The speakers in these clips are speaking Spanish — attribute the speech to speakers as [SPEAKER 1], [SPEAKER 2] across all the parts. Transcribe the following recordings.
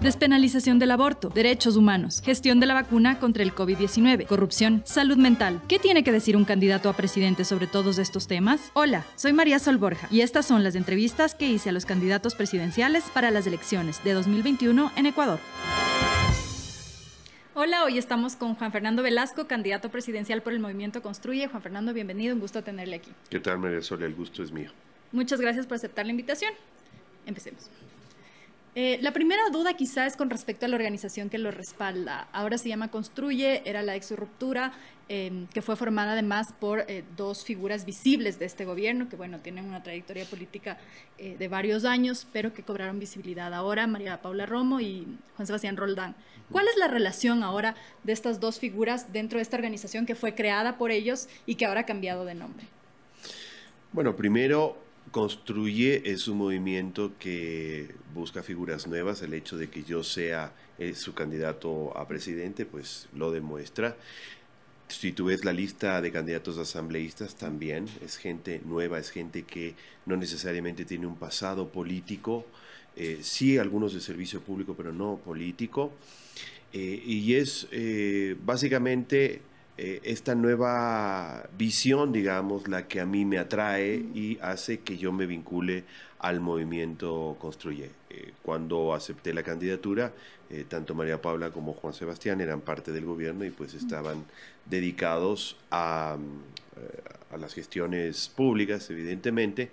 [SPEAKER 1] Despenalización del aborto, derechos humanos, gestión de la vacuna contra el COVID-19, corrupción, salud mental. ¿Qué tiene que decir un candidato a presidente sobre todos estos temas? Hola, soy María Sol Borja y estas son las entrevistas que hice a los candidatos presidenciales para las elecciones de 2021 en Ecuador. Hola, hoy estamos con Juan Fernando Velasco, candidato presidencial por el Movimiento Construye. Juan Fernando, bienvenido, un gusto tenerle aquí.
[SPEAKER 2] ¿Qué tal, María Sol? El gusto es mío.
[SPEAKER 1] Muchas gracias por aceptar la invitación. Empecemos. Eh, la primera duda quizá es con respecto a la organización que lo respalda. Ahora se llama Construye, era la ex ruptura, em, que fue formada además por eh, dos figuras visibles de este gobierno, que bueno, tienen una trayectoria política eh, de varios años, pero que cobraron visibilidad ahora, María Paula Romo y Juan Sebastián Roldán. ¿Cuál es la relación ahora de estas dos figuras dentro de esta organización que fue creada por ellos y que ahora ha cambiado de nombre?
[SPEAKER 2] Bueno, primero Construye es un movimiento que busca figuras nuevas. El hecho de que yo sea eh, su candidato a presidente, pues lo demuestra. Si tú ves la lista de candidatos asambleístas, también es gente nueva, es gente que no necesariamente tiene un pasado político, eh, sí algunos de servicio público, pero no político. Eh, y es básicamente eh, esta nueva visión, digamos, la que a mí me atrae y hace que yo me vincule al movimiento Construye. Eh, cuando acepté la candidatura, eh, tanto María Paula como Juan Sebastián eran parte del gobierno y pues estaban dedicados a, a las gestiones públicas, evidentemente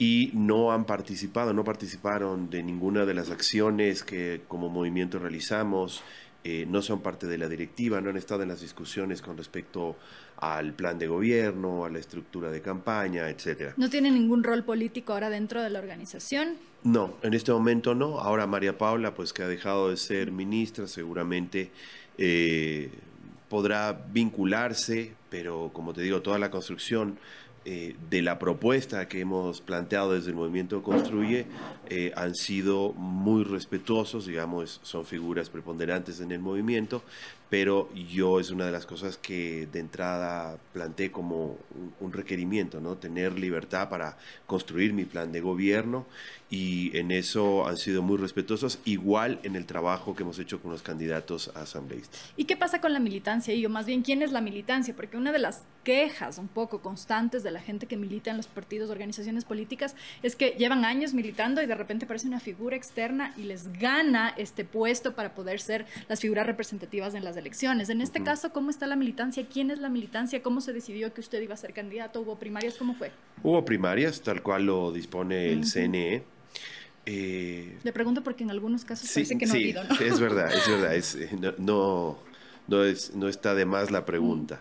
[SPEAKER 2] y no han participado, no participaron de ninguna de las acciones que como movimiento realizamos eh, no son parte de la directiva, no han estado en las discusiones con respecto al plan de gobierno, a la estructura de campaña, etcétera.
[SPEAKER 1] ¿No tiene ningún rol político ahora dentro de la organización?
[SPEAKER 2] No, en este momento no. Ahora María Paula, pues que ha dejado de ser ministra, seguramente eh, podrá vincularse, pero como te digo, toda la construcción eh, de la propuesta que hemos planteado desde el movimiento Construye eh, han sido muy respetuosos, digamos, son figuras preponderantes en el movimiento, pero yo es una de las cosas que de entrada planteé como un, requerimiento, ¿no? Tener libertad para construir mi plan de gobierno y en eso han sido muy respetuosos, igual en el trabajo que hemos hecho con los candidatos a asambleístas.
[SPEAKER 1] ¿Y qué pasa con la militancia? Y yo más bien, ¿quién es la militancia? Porque una de las quejas un poco constantes de la gente que milita en los partidos, organizaciones políticas, es que llevan años militando y de repente aparece una figura externa y les gana este puesto para poder ser las figuras representativas en las elecciones. En este caso, ¿cómo está la militancia? ¿Quién es la militancia? ¿Cómo se decidió que usted iba a ser candidato? ¿Hubo primarias? ¿Cómo fue?
[SPEAKER 2] Hubo primarias, tal cual lo dispone el CNE. Eh,
[SPEAKER 1] Le pregunto porque en algunos casos parece que no
[SPEAKER 2] ha habido, ¿no? es verdad, es verdad. Eh, no, no, es, no está de más la pregunta.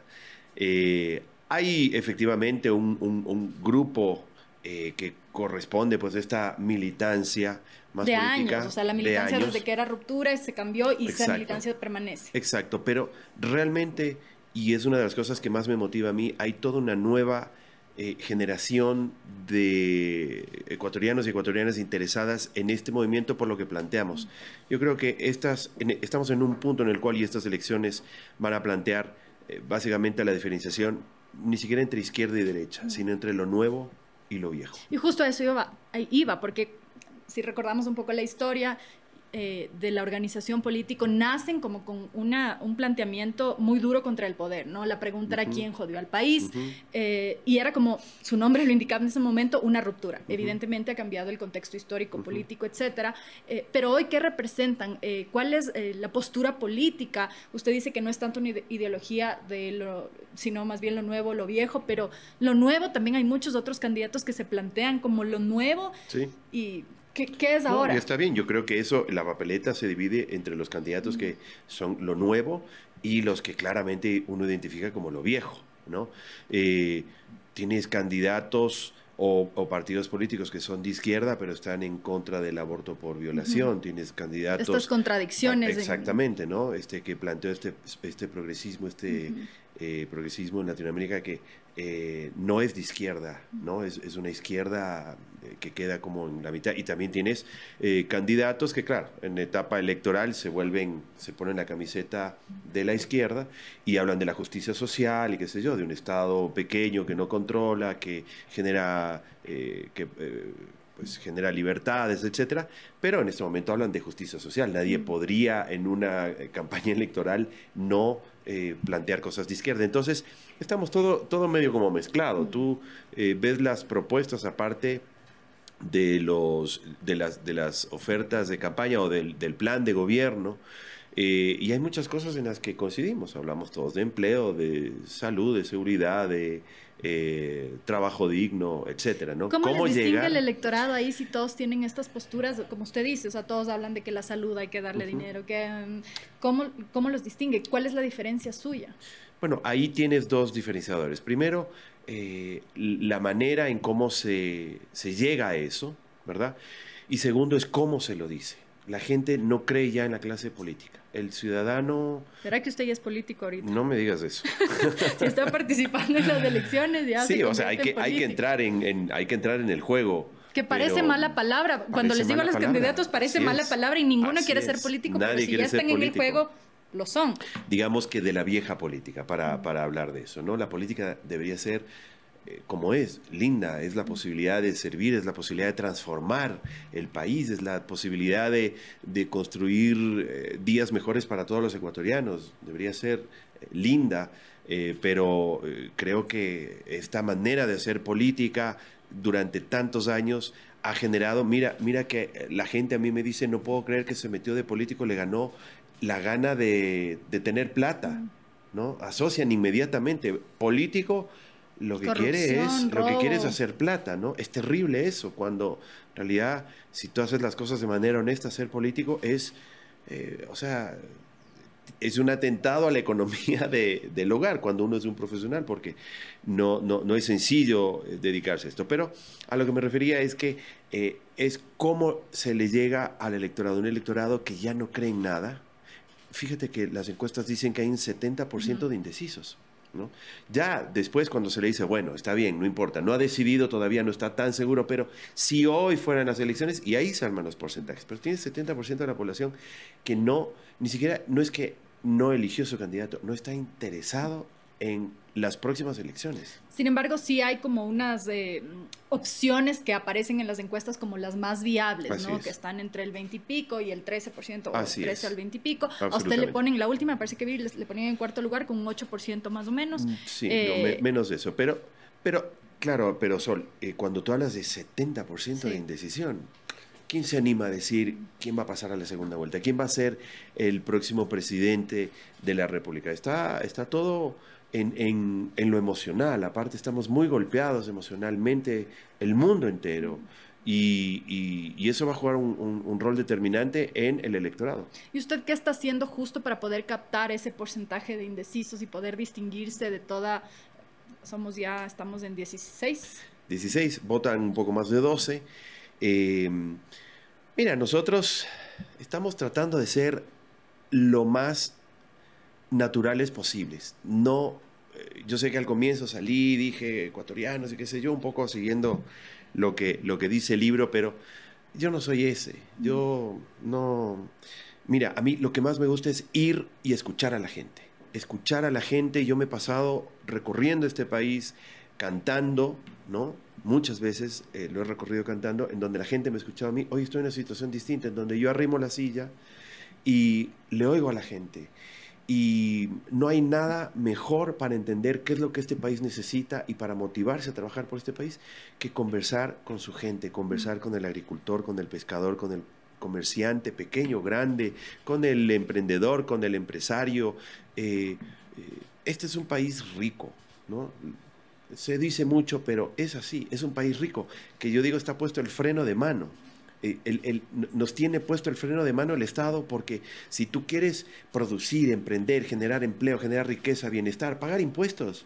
[SPEAKER 2] Eh, hay efectivamente un, grupo que corresponde pues a esta militancia más
[SPEAKER 1] de
[SPEAKER 2] política.
[SPEAKER 1] años, o sea, la militancia desde que era ruptura se cambió y esa militancia permanece.
[SPEAKER 2] Exacto, pero realmente, y es una de las cosas que más me motiva a mí, hay toda una nueva eh, generación de ecuatorianos y ecuatorianas interesadas en este movimiento por lo que planteamos. Yo creo que estas, estamos en un punto en el cual y estas elecciones van a plantear eh, básicamente la diferenciación ni siquiera entre izquierda y derecha, sino entre lo nuevo y lo viejo.
[SPEAKER 1] Y justo a eso iba, iba porque si recordamos un poco la historia, eh, de la organización político nacen como con una, un planteamiento muy duro contra el poder, ¿no? La pregunta era quién jodió al país eh, y era como su nombre lo indicaba en ese momento, una ruptura. Evidentemente ha cambiado el contexto histórico, político, etcétera, eh, pero hoy, ¿qué representan? ¿Cuál es la postura política? Usted dice que no es tanto una ideología de lo, sino más bien lo nuevo, lo viejo, pero lo nuevo también hay muchos otros candidatos que se plantean como lo nuevo
[SPEAKER 2] sí.
[SPEAKER 1] y ¿Qué, es ahora?
[SPEAKER 2] está bien, yo creo que eso, la papeleta se divide entre los candidatos que son lo nuevo y los que claramente uno identifica como lo viejo, ¿no? Eh, tienes candidatos o, partidos políticos que son de izquierda, pero están en contra del aborto por violación. Tienes candidatos.
[SPEAKER 1] Estas contradicciones.
[SPEAKER 2] Exactamente, ¿no? Este que planteó este, este progresismo, este eh, progresismo en Latinoamérica que eh, no es de izquierda, ¿no? Es, es una izquierda eh, que queda como en la mitad. Y también tienes eh, candidatos que, claro, en etapa electoral se vuelven, se ponen la camiseta de la izquierda y hablan de la justicia social y qué sé yo, de un Estado pequeño que no controla, que genera, que pues genera libertades, etcétera, pero en este momento hablan de justicia social. Nadie podría en una eh, campaña electoral no eh, plantear cosas de izquierda. Entonces, estamos todo, todo medio como mezclado. Tú ves las propuestas aparte de, los, de, las, de las ofertas de campaña o del, del plan de gobierno. y hay muchas cosas en las que coincidimos. Hablamos todos de empleo, de salud, de seguridad, de eh, trabajo digno, etcétera, ¿no?
[SPEAKER 1] ¿Cómo, les distingue el electorado ahí si todos tienen estas posturas, como usted dice, o sea, todos hablan de que la salud hay que darle dinero, que, mm, ¿cómo, ¿cómo los distingue? ¿Cuál es la diferencia suya?
[SPEAKER 2] Bueno, ahí tienes dos diferenciadores. Primero, eh, la manera en cómo se, se llega a eso, ¿verdad? Y segundo es cómo se lo dice. La gente no cree ya en la clase política el ciudadano...
[SPEAKER 1] ¿Será que usted ya es político ahorita?
[SPEAKER 2] No me digas eso.
[SPEAKER 1] si está participando en las elecciones, ya
[SPEAKER 2] Sí, o sea, hay que, hay que, entrar en, hay que entrar en el juego.
[SPEAKER 1] Que parece mala palabra. Cuando les digo a los candidatos, parece mala palabra y ninguno quiere ser político, Nadie pero si ya están en el juego, lo son.
[SPEAKER 2] Digamos que de la vieja política, para, para hablar de eso, ¿no? La política debería ser eh, como es, linda, es la posibilidad de servir, es la posibilidad de transformar el país, es la posibilidad de, construir eh, días mejores para todos los ecuatorianos, debería ser eh, linda, pero creo que esta manera de hacer política durante tantos años ha generado, mira, mira que la gente a mí me dice, no puedo creer que se metió de político, le ganó la gana de, de tener plata, ¿no? Asocian inmediatamente político lo que quiere es lo que quiere es hacer plata, ¿no? Es terrible eso cuando en realidad si tú haces las cosas de manera honesta, ser político es, eh, o sea, es un atentado a la economía del hogar cuando uno es un profesional, porque no, no, no, es sencillo eh, dedicarse a esto. Pero a lo que me refería es que eh, es cómo se le llega al electorado, un electorado que ya no cree en nada. Fíjate que las encuestas dicen que hay un 70% de indecisos. Ya después cuando se le dice, bueno, está bien, no importa, no ha decidido, todavía no está tan seguro, pero si hoy fueran las elecciones, y ahí se arman los porcentajes, pero tiene 70% de la población que no, ni siquiera, no es que no eligió su candidato, no está interesado en las próximas elecciones.
[SPEAKER 1] Sin embargo, sí hay como unas eh, opciones que aparecen en las encuestas como las más viables, ¿no? Que están entre el 20 y pico y el 13%, o el 13 al 20 y pico. A usted le ponen, la última, parece que vi, le, ponen en cuarto lugar con un 8% más o menos. Mm,
[SPEAKER 2] sí, eh, menos de eso. Pero, pero, claro, pero Sol, eh, cuando tú hablas de 70% de indecisión, ¿quién se anima a decir quién va a pasar a la segunda vuelta? ¿Quién va a ser el próximo presidente de la República? Está, está todo en, lo emocional. Aparte, estamos muy golpeados emocionalmente, el mundo entero. Y, eso va a jugar un, rol determinante en el electorado.
[SPEAKER 1] ¿Y usted qué está haciendo justo para poder captar ese porcentaje de indecisos y poder distinguirse de toda... Somos ya, estamos en 16.
[SPEAKER 2] 16, votan un poco más de 12. Eh, mira, nosotros estamos tratando de ser lo más naturales posibles. No, eh, yo sé que al comienzo salí, dije ecuatorianos y qué sé yo, un poco siguiendo lo que, lo que dice el libro, pero yo no soy ese. Yo no... Mira, a mí lo que más me gusta es ir y escuchar a la gente. Escuchar a la gente. Yo me he pasado recorriendo este país, cantando, ¿no? Muchas veces eh, lo he recorrido cantando, en donde la gente me ha escuchado a mí. Hoy estoy en una situación distinta, en donde yo arrimo la silla y le oigo a la gente y no hay nada mejor para entender qué es lo que este país necesita y para motivarse a trabajar por este país que conversar con su gente, conversar con el agricultor, con el pescador, con el comerciante pequeño, grande, con el emprendedor, con el empresario. Eh, eh, este es un país rico, ¿no? Se dice mucho, pero es así, es un país rico, que yo digo está puesto el freno de mano eh, nos tiene puesto el freno de mano el Estado porque si tú quieres producir, emprender, generar empleo, generar riqueza, bienestar, pagar impuestos,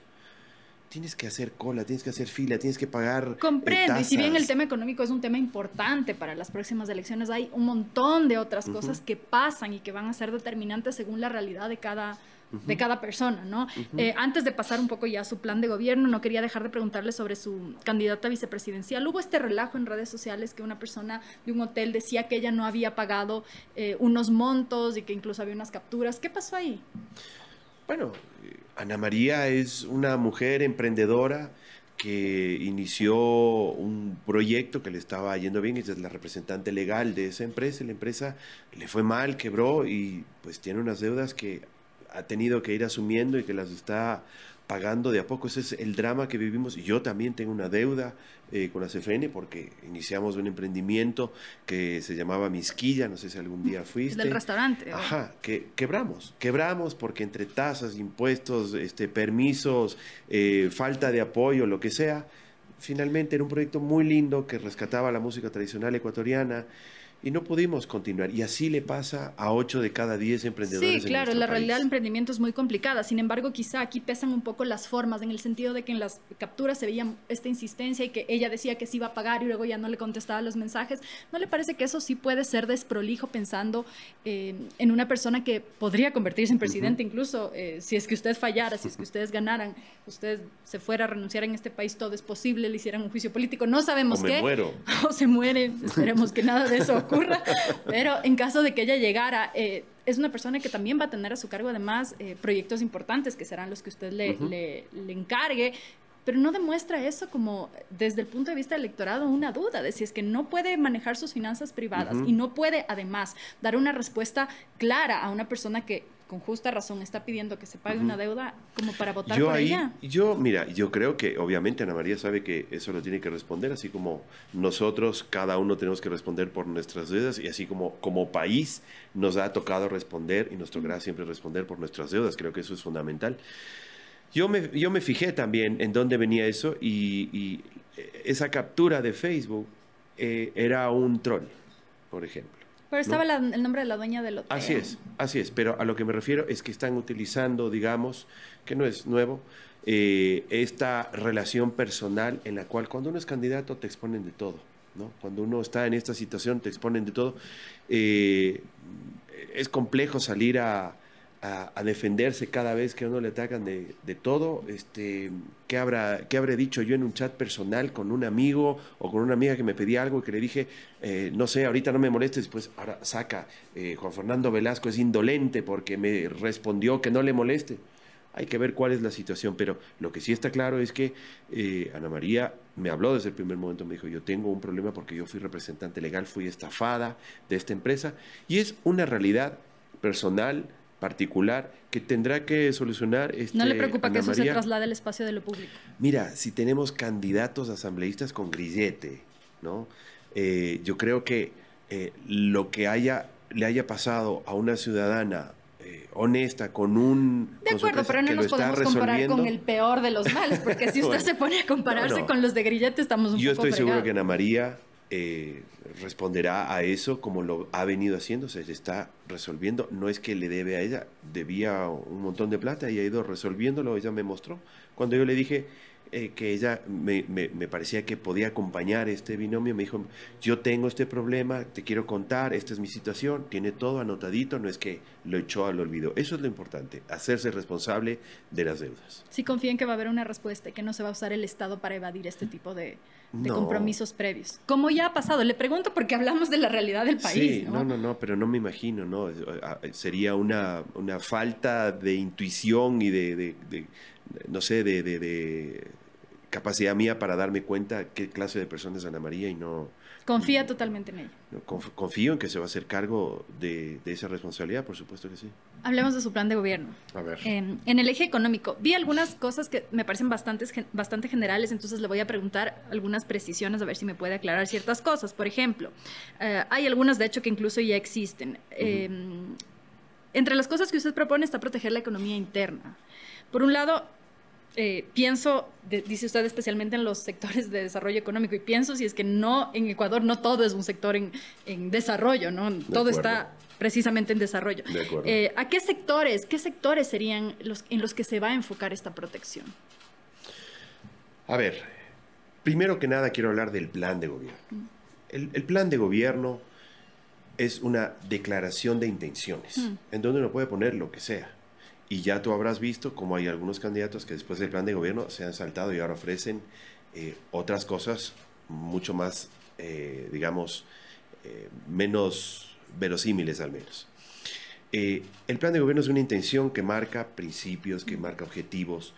[SPEAKER 2] tienes que hacer cola, tienes que hacer fila, tienes que pagar.
[SPEAKER 1] Comprendo, y si bien el tema económico es un tema importante para las próximas elecciones, hay un montón de otras cosas que pasan y que van a ser determinantes según la realidad de cada de cada persona, ¿no? Eh, antes de pasar un poco ya a su plan de gobierno, no quería dejar de preguntarle sobre su candidata vicepresidencial. Hubo este relajo en redes sociales que una persona de un hotel decía que ella no había pagado eh, unos montos y que incluso había unas capturas. ¿Qué pasó ahí?
[SPEAKER 2] Bueno, Ana María es una mujer emprendedora que inició un proyecto que le estaba yendo bien, ella es la representante legal de esa empresa, la empresa le fue mal, quebró y pues tiene unas deudas que ha tenido que ir asumiendo y que las está pagando de a poco. Ese es el drama que vivimos. Yo también tengo una deuda eh, con la CFN porque iniciamos un emprendimiento que se llamaba Misquilla, no sé si algún día fuiste.
[SPEAKER 1] Del restaurante.
[SPEAKER 2] Ajá, que quebramos, quebramos porque entre tasas, impuestos, este, permisos, eh, falta de apoyo, lo que sea, finalmente era un proyecto muy lindo que rescataba la música tradicional ecuatoriana y no pudimos continuar. Y así le pasa a 8 de cada 10 emprendedores.
[SPEAKER 1] Sí, claro, la realidad del emprendimiento es muy complicada. Sin embargo, quizá aquí pesan un poco las formas, en el sentido de que en las capturas se veía esta insistencia y que ella decía que sí iba a pagar y luego ya no le contestaba los mensajes. ¿No le parece que eso sí puede ser desprolijo pensando eh, en una persona que podría convertirse en presidente incluso eh, si es que usted fallara, si es que ustedes ganaran, usted se fuera a renunciar en este país, todo es posible, le hicieran un juicio político, no sabemos
[SPEAKER 2] o
[SPEAKER 1] qué.
[SPEAKER 2] Me muero.
[SPEAKER 1] O se muere, esperemos que nada de eso pero en caso de que ella llegara, eh, es una persona que también va a tener a su cargo además eh, proyectos importantes que serán los que usted le, le, le encargue pero no demuestra eso como desde el punto de vista electorado una duda de si es que no puede manejar sus finanzas privadas y no puede además dar una respuesta clara a una persona que con justa razón está pidiendo que se pague una deuda como para votar
[SPEAKER 2] yo
[SPEAKER 1] por
[SPEAKER 2] ahí,
[SPEAKER 1] ella.
[SPEAKER 2] Yo, mira, yo creo que obviamente Ana María sabe que eso lo tiene que responder, así como nosotros, cada uno tenemos que responder por nuestras deudas y así como como país nos ha tocado responder y nos tocará siempre responder por nuestras deudas. Creo que eso es fundamental. Yo me, yo me fijé también en dónde venía eso y, esa captura de Facebook eh, era un troll, por ejemplo.
[SPEAKER 1] Pero estaba el nombre de la dueña del hotel.
[SPEAKER 2] Así es, así es. Pero a lo que me refiero es que están utilizando, digamos, que no es nuevo, eh, esta relación personal en la cual cuando uno es candidato te exponen de todo. ¿no? Cuando uno está en esta situación te exponen de todo. Eh, es complejo salir a, a, defenderse cada vez que uno le atacan de, de todo. Este, ¿qué, habrá, ¿Qué habré dicho yo en un chat personal con un amigo o con una amiga que me pedía algo y que le dije, eh, no sé, ahorita no me molestes, pues ahora saca, eh, Juan Fernando Velasco es indolente porque me respondió que no le moleste. Hay que ver cuál es la situación, pero lo que sí está claro es que eh, Ana María me habló desde el primer momento, me dijo, yo tengo un problema porque yo fui representante legal, fui estafada de esta empresa y es una realidad personal, particular que tendrá que solucionar. Este,
[SPEAKER 1] ¿No le preocupa que eso se traslade al espacio de lo público?
[SPEAKER 2] Mira, si tenemos candidatos asambleístas con grillete, ¿no? Eh, yo creo que eh, lo que haya, le haya pasado a una ciudadana eh, honesta, con un...
[SPEAKER 1] De acuerdo, pero no nos podemos comparar con el peor de los males, porque si usted se pone a compararse con los de grillete, estamos un
[SPEAKER 2] Yo
[SPEAKER 1] poco
[SPEAKER 2] estoy seguro que Ana María eh, responderá a eso como lo ha venido haciendo, se está resolviendo. No es que le debe a ella, debía un montón de plata y ha ido resolviéndolo, ella me mostró. Cuando yo le dije eh, que ella me, me, me, parecía que podía acompañar este binomio, me dijo, yo tengo este problema, te quiero contar, esta es mi situación, tiene todo anotadito, no es que lo echó al olvido. Eso es lo importante, hacerse responsable de las deudas.
[SPEAKER 1] Sí confíen que va a haber una respuesta y que no se va a usar el Estado para evadir este tipo de, de
[SPEAKER 2] No.
[SPEAKER 1] compromisos previos. Como ya ha pasado, le pregunto porque hablamos de la realidad del país,
[SPEAKER 2] Sí,
[SPEAKER 1] ¿no?
[SPEAKER 2] no, no, no, pero no me imagino, ¿no? Sería una, una falta de intuición y de, de- de- no sé, de, de- de capacidad mía para darme cuenta qué clase de persona es Ana María y no,
[SPEAKER 1] Confía totalmente en ella.
[SPEAKER 2] confío en que se va a hacer cargo de, de esa responsabilidad, por supuesto que sí.
[SPEAKER 1] Hablemos de su plan de gobierno.
[SPEAKER 2] A ver.
[SPEAKER 1] Eh, en el eje económico, vi algunas cosas que me parecen bastantes, gen- bastante generales, entonces le voy a preguntar algunas precisiones a ver si me puede aclarar ciertas cosas. Por ejemplo, eh, hay algunas de hecho que incluso ya existen. Eh, entre las cosas que usted propone está proteger la economía interna. Por un lado, eh, pienso, de- dice usted especialmente en los sectores de desarrollo económico, y pienso si es que no, en Ecuador no todo es un sector en, en desarrollo, ¿no? Todo
[SPEAKER 2] acuerdo.
[SPEAKER 1] está precisamente en desarrollo.
[SPEAKER 2] De acuerdo.
[SPEAKER 1] Eh, ¿A qué sectores, qué sectores serían los en los que se va a enfocar esta protección?
[SPEAKER 2] A ver, primero que nada quiero hablar del plan de gobierno. El, el plan de gobierno es una declaración de intenciones,
[SPEAKER 1] Mm.
[SPEAKER 2] en donde uno puede poner lo que sea. Y ya tú habrás visto cómo hay algunos candidatos que después del plan de gobierno se han saltado y ahora ofrecen eh, otras cosas mucho más, eh, digamos, eh, menos verosímiles al menos. El plan de gobierno es una intención que marca principios, que marca objetivos.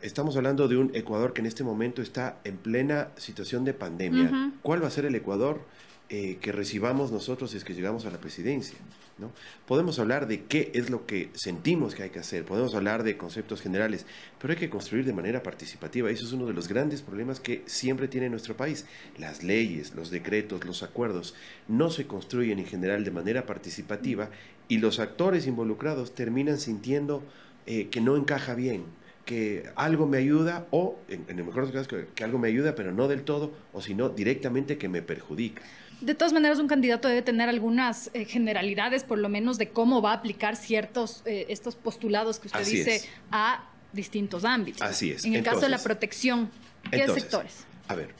[SPEAKER 2] Estamos hablando de un Ecuador que en este momento está en plena situación de pandemia. ¿Cuál va a ser el Ecuador eh, que recibamos nosotros es que llegamos a la presidencia? ¿no? Podemos hablar de qué es lo que sentimos que hay que hacer, podemos hablar de conceptos generales, pero hay que construir de manera participativa. Eso es uno de los grandes problemas que siempre tiene nuestro país. Las leyes, los decretos, los acuerdos no se construyen en general de manera participativa y los actores involucrados terminan sintiendo eh, que no encaja bien, que algo me ayuda o, en, el mejor los casos, que, algo me ayuda, pero no del todo, o si no, directamente que me perjudica.
[SPEAKER 1] De todas maneras, un candidato debe tener algunas eh, generalidades, por lo menos, de cómo va a aplicar ciertos, eh, estos postulados que usted dice a distintos ámbitos.
[SPEAKER 2] Así es.
[SPEAKER 1] En el caso de la protección, ¿qué sectores?
[SPEAKER 2] A ver,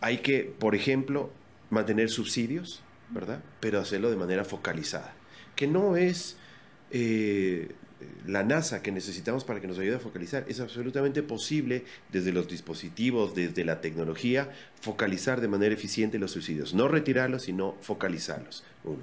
[SPEAKER 2] hay que, por ejemplo, mantener subsidios, ¿verdad? Pero hacerlo de manera focalizada, que no es... Eh, la NASA que necesitamos para que nos ayude a focalizar. Es absolutamente posible desde los dispositivos, desde la tecnología, focalizar de manera eficiente los suicidios. No retirarlos, sino focalizarlos. Uno.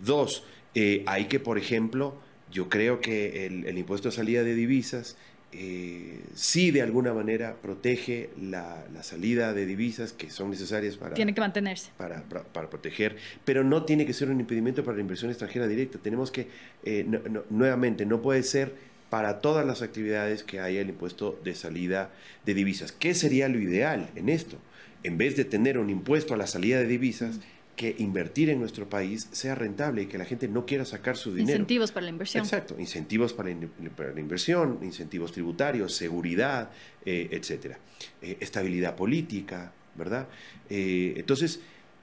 [SPEAKER 2] Dos, eh, hay que, por ejemplo, yo creo que el, el impuesto de salida de divisas eh, sí de alguna manera protege la, salida de divisas que son necesarias para...
[SPEAKER 1] Tiene que mantenerse.
[SPEAKER 2] Para, para, proteger, pero no tiene que ser un impedimento para la inversión extranjera directa. Tenemos que, eh, nuevamente, no puede ser para todas las actividades que haya el impuesto de salida de divisas. ¿Qué sería lo ideal en esto? En vez de tener un impuesto a la salida de divisas, que invertir en nuestro país sea rentable y que la gente no quiera sacar su dinero.
[SPEAKER 1] Incentivos para la inversión.
[SPEAKER 2] Exacto, incentivos para, la inversión, incentivos tributarios, seguridad, eh, etcétera. Eh, estabilidad política, ¿verdad? Eh, entonces,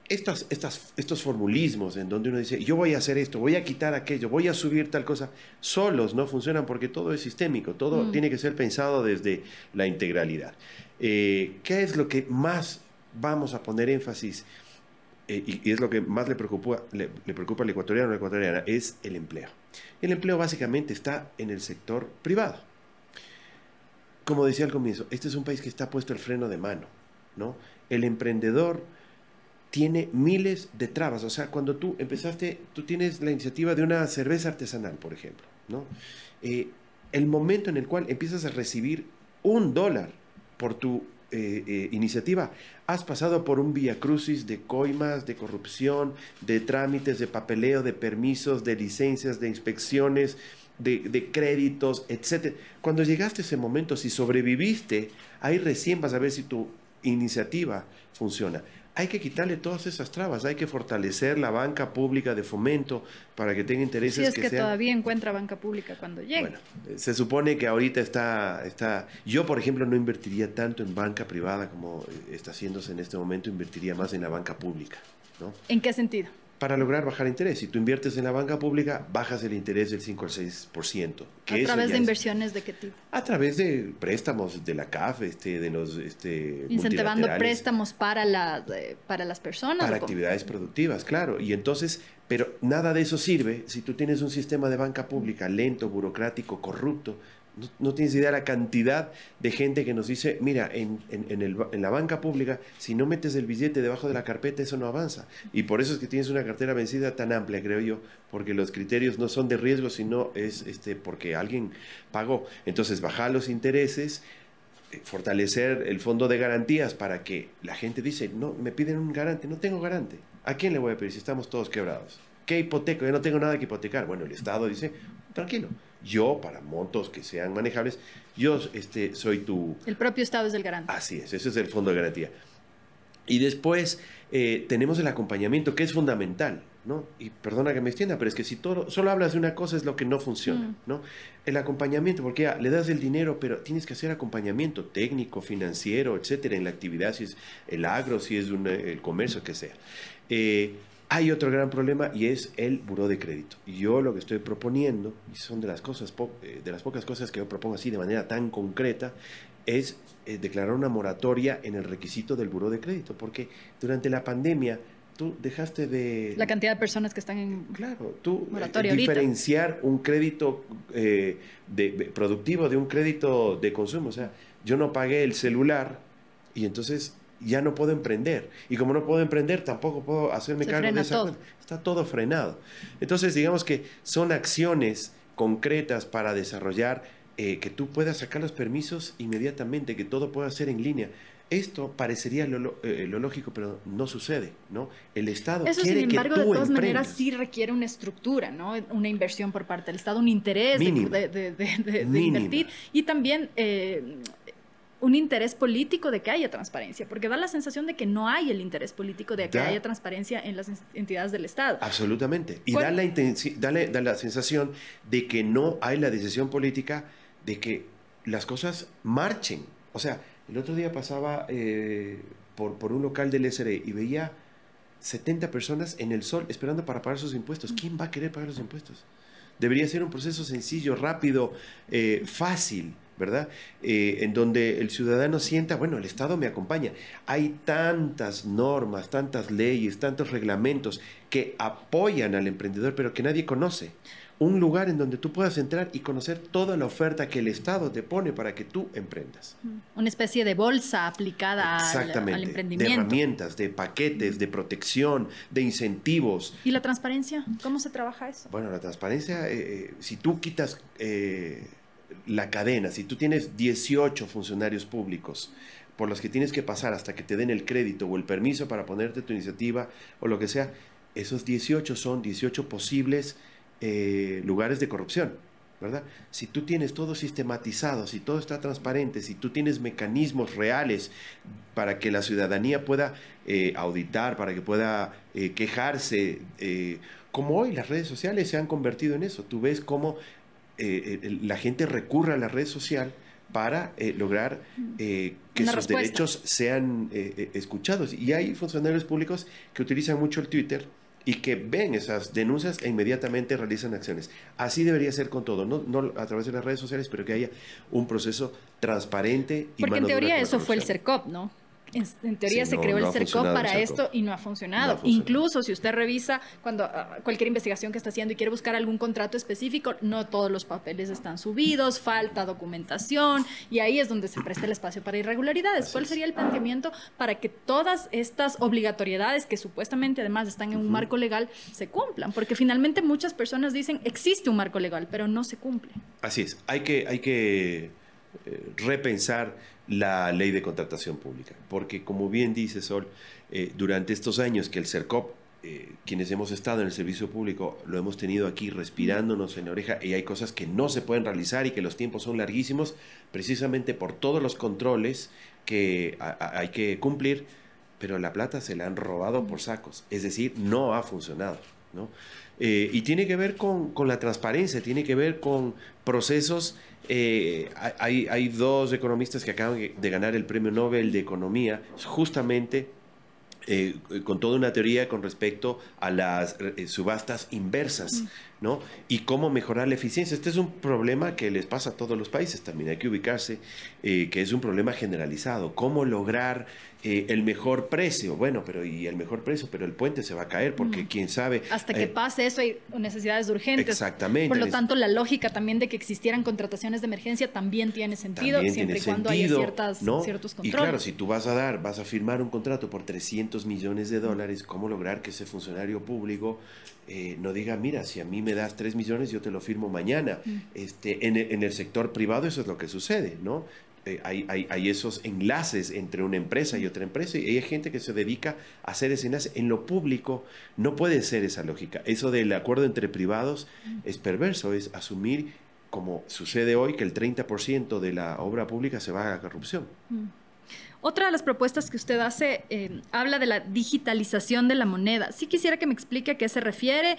[SPEAKER 2] estas, estas, estos formulismos en donde uno dice, yo voy a hacer esto, voy a quitar aquello, voy a subir tal cosa, solos no funcionan porque todo es sistémico, todo mm. tiene que ser pensado desde la integralidad. ¿Qué es lo que más vamos a poner énfasis? Eh, y, es lo que más le preocupa, le, preocupa al ecuatoriano o la ecuatoriana, es el empleo. El empleo básicamente está en el sector privado. Como decía al comienzo, este es un país que está puesto el freno de mano, ¿no? El emprendedor tiene miles de trabas. O sea, cuando tú empezaste, tú tienes la iniciativa de una cerveza artesanal, por ejemplo, ¿no? Eh, el momento en el cual empiezas a recibir un dólar por tu eh, eh, iniciativa, has pasado por un vía crucis de coimas, de corrupción, de trámites, de papeleo, de permisos, de licencias, de inspecciones, de, de, créditos, etc. Cuando llegaste a ese momento, si sobreviviste, ahí recién vas a ver si tu iniciativa funciona hay que quitarle todas esas trabas, hay que fortalecer la banca pública de fomento para que tenga intereses.
[SPEAKER 1] Si es que, todavía encuentra banca pública cuando llegue. Bueno,
[SPEAKER 2] se supone que ahorita está, está, yo por ejemplo no invertiría tanto en banca privada como está haciéndose en este momento, invertiría más en la banca pública. ¿no?
[SPEAKER 1] ¿En qué sentido?
[SPEAKER 2] Para lograr bajar interés. Si tú inviertes en la banca pública, bajas el interés del 5 al 6%.
[SPEAKER 1] ¿A través de inversiones de qué tipo?
[SPEAKER 2] A través de préstamos de la CAF, este, de los... Este,
[SPEAKER 1] Incentivando préstamos para, la, para las personas.
[SPEAKER 2] Para actividades productivas, claro. Y entonces, pero nada de eso sirve si tú tienes un sistema de banca pública lento, burocrático, corrupto, no, tienes idea de la cantidad de gente que nos dice, mira, en, en, la banca pública, si no metes el billete debajo de la carpeta, eso no avanza. Y por eso es que tienes una cartera vencida tan amplia, creo yo, porque los criterios no son de riesgo, sino es este, porque alguien pagó. Entonces, bajar los intereses, eh, fortalecer el fondo de garantías para que la gente dice, no, me piden un garante, no tengo garante. ¿A quién le voy a pedir si estamos todos quebrados? ¿Qué hipoteco? Yo no tengo nada que hipotecar. Bueno, el Estado dice, tranquilo yo, para montos que sean manejables, yo este, soy tu...
[SPEAKER 1] El propio Estado es el garante.
[SPEAKER 2] Así es, ese es el fondo de garantía. Y después eh, tenemos el acompañamiento, que es fundamental, ¿no? Y perdona que me extienda, pero es que si todo, solo hablas de una cosa es lo que no funciona, mm. ¿no? El acompañamiento, porque ya, le das el dinero, pero tienes que hacer acompañamiento técnico, financiero, etcétera, en la actividad, si es el agro, si es el comercio, que sea. Eh, hay otro gran problema y es el buró de crédito. Y yo lo que estoy proponiendo, y son de las, cosas eh, de las pocas cosas que yo propongo así de manera tan concreta, es eh, declarar una moratoria en el requisito del buró de crédito, porque durante la pandemia tú dejaste de...
[SPEAKER 1] La cantidad de personas que están en...
[SPEAKER 2] Claro, tú eh, diferenciar un crédito de, productivo de un crédito de consumo. O sea, yo no pagué el celular y entonces ya no puedo emprender. Y como no puedo emprender, tampoco puedo hacerme cargo de esa Está todo frenado. Entonces, digamos que son acciones concretas para desarrollar eh, que tú puedas sacar los permisos inmediatamente, que todo pueda ser en línea. Esto parecería lo, eh, lógico, pero no sucede, ¿no? El Estado
[SPEAKER 1] Eso, sin embargo, de todas maneras sí requiere una estructura, ¿no? Una inversión por parte del Estado, un interés de, invertir y también eh, un interés político de que haya transparencia, porque da la sensación de que no hay el interés político de que haya transparencia en las entidades del Estado.
[SPEAKER 2] Absolutamente. Y da la, da la sensación de que no hay la decisión política de que las cosas marchen. O sea, el otro día pasaba eh, por, por, un local del SRE y veía 70 personas en el sol esperando para pagar sus impuestos. ¿Quién va a querer pagar los impuestos? Debería ser un proceso sencillo, rápido, eh, fácil, ¿verdad? Eh, en donde el ciudadano sienta, bueno, el Estado me acompaña. Hay tantas normas, tantas leyes, tantos reglamentos que apoyan al emprendedor, pero que nadie conoce un lugar en donde tú puedas entrar y conocer toda la oferta que el Estado te pone para que tú emprendas.
[SPEAKER 1] Una especie de bolsa aplicada al, emprendimiento.
[SPEAKER 2] De herramientas, de paquetes, de protección, de incentivos.
[SPEAKER 1] ¿Y la transparencia? ¿Cómo se trabaja eso?
[SPEAKER 2] Bueno, la transparencia, eh, eh, si tú quitas eh, la cadena, si tú tienes 18 funcionarios públicos, por los que tienes que pasar hasta que te den el crédito o el permiso para ponerte tu iniciativa o lo que sea, esos 18 son 18 posibles eh, lugares de corrupción, ¿verdad? Si tú tienes todo sistematizado, si todo está transparente, si tú tienes mecanismos reales para que la ciudadanía pueda eh, auditar, para que pueda eh, quejarse, como hoy las redes sociales se han convertido en eso, tú ves cómo la gente recurre a la red social para lograr que sus derechos sean escuchados. Y hay funcionarios públicos que utilizan mucho el Twitter y que ven esas denuncias e inmediatamente realizan acciones. Así debería ser con todo, no, no a través de las redes sociales, pero que haya un proceso transparente
[SPEAKER 1] y Porque en teoría eso fue el CERCOP, ¿no? En, teoría se creó el CERCOP para esto y no ha, funcionado. Incluso si usted revisa cuando ah, cualquier investigación que está haciendo y quiere buscar algún contrato específico, no todos los papeles están subidos, falta documentación y ahí es donde se presta el espacio para irregularidades. ¿Cuál sería el planteamiento para que todas estas obligatoriedades que supuestamente además están en un marco legal se cumplan? Porque finalmente muchas personas dicen existe un marco legal, pero no se cumple.
[SPEAKER 2] Así es, hay que, hay que eh, repensar la ley de contratación pública. Porque como bien dice Sol, eh, durante estos años que el CERCOP, eh, quienes hemos estado en el servicio público, lo hemos tenido aquí respirándonos en la oreja y hay cosas que no se pueden realizar y que los tiempos son larguísimos, precisamente por todos los controles que hay que cumplir, pero la plata se la han robado por sacos, es decir, no ha funcionado. Eh, y tiene que ver con, con, la transparencia, tiene que ver con procesos eh, hay, hay, dos economistas que acaban de ganar el premio Nobel de Economía justamente eh, con toda una teoría con respecto a las subastas inversas, ¿no? Y cómo mejorar la eficiencia. Este es un problema que les pasa a todos los países, también hay que ubicarse, que es un problema generalizado. ¿Cómo lograr eh, el mejor precio. Bueno, pero y el mejor precio, pero el puente se va a caer porque quién sabe.
[SPEAKER 1] Hasta que eh, pase eso hay necesidades urgentes.
[SPEAKER 2] Exactamente.
[SPEAKER 1] Por lo tanto, la lógica también de que existieran contrataciones de emergencia también tiene sentido, siempre y cuando haya ciertas, ciertos controles.
[SPEAKER 2] Y claro, si tú vas a dar, vas a firmar un contrato por 300 millones de dólares, ¿cómo lograr que ese funcionario público eh, no diga, mira, si a mí me das 3 millones, yo te lo firmo mañana? Este, en, en el sector privado eso es lo que sucede, ¿no? Eh, hay, hay, esos enlaces entre una empresa y otra empresa y hay gente que se dedica a hacer ese enlace. En lo público no puede ser esa lógica. Eso del acuerdo entre privados es perverso, es asumir, como sucede hoy, que el 30% de la obra pública se va a la corrupción.
[SPEAKER 1] Otra de las propuestas que usted hace eh, habla de la digitalización de la moneda. Sí quisiera que me explique a qué se refiere,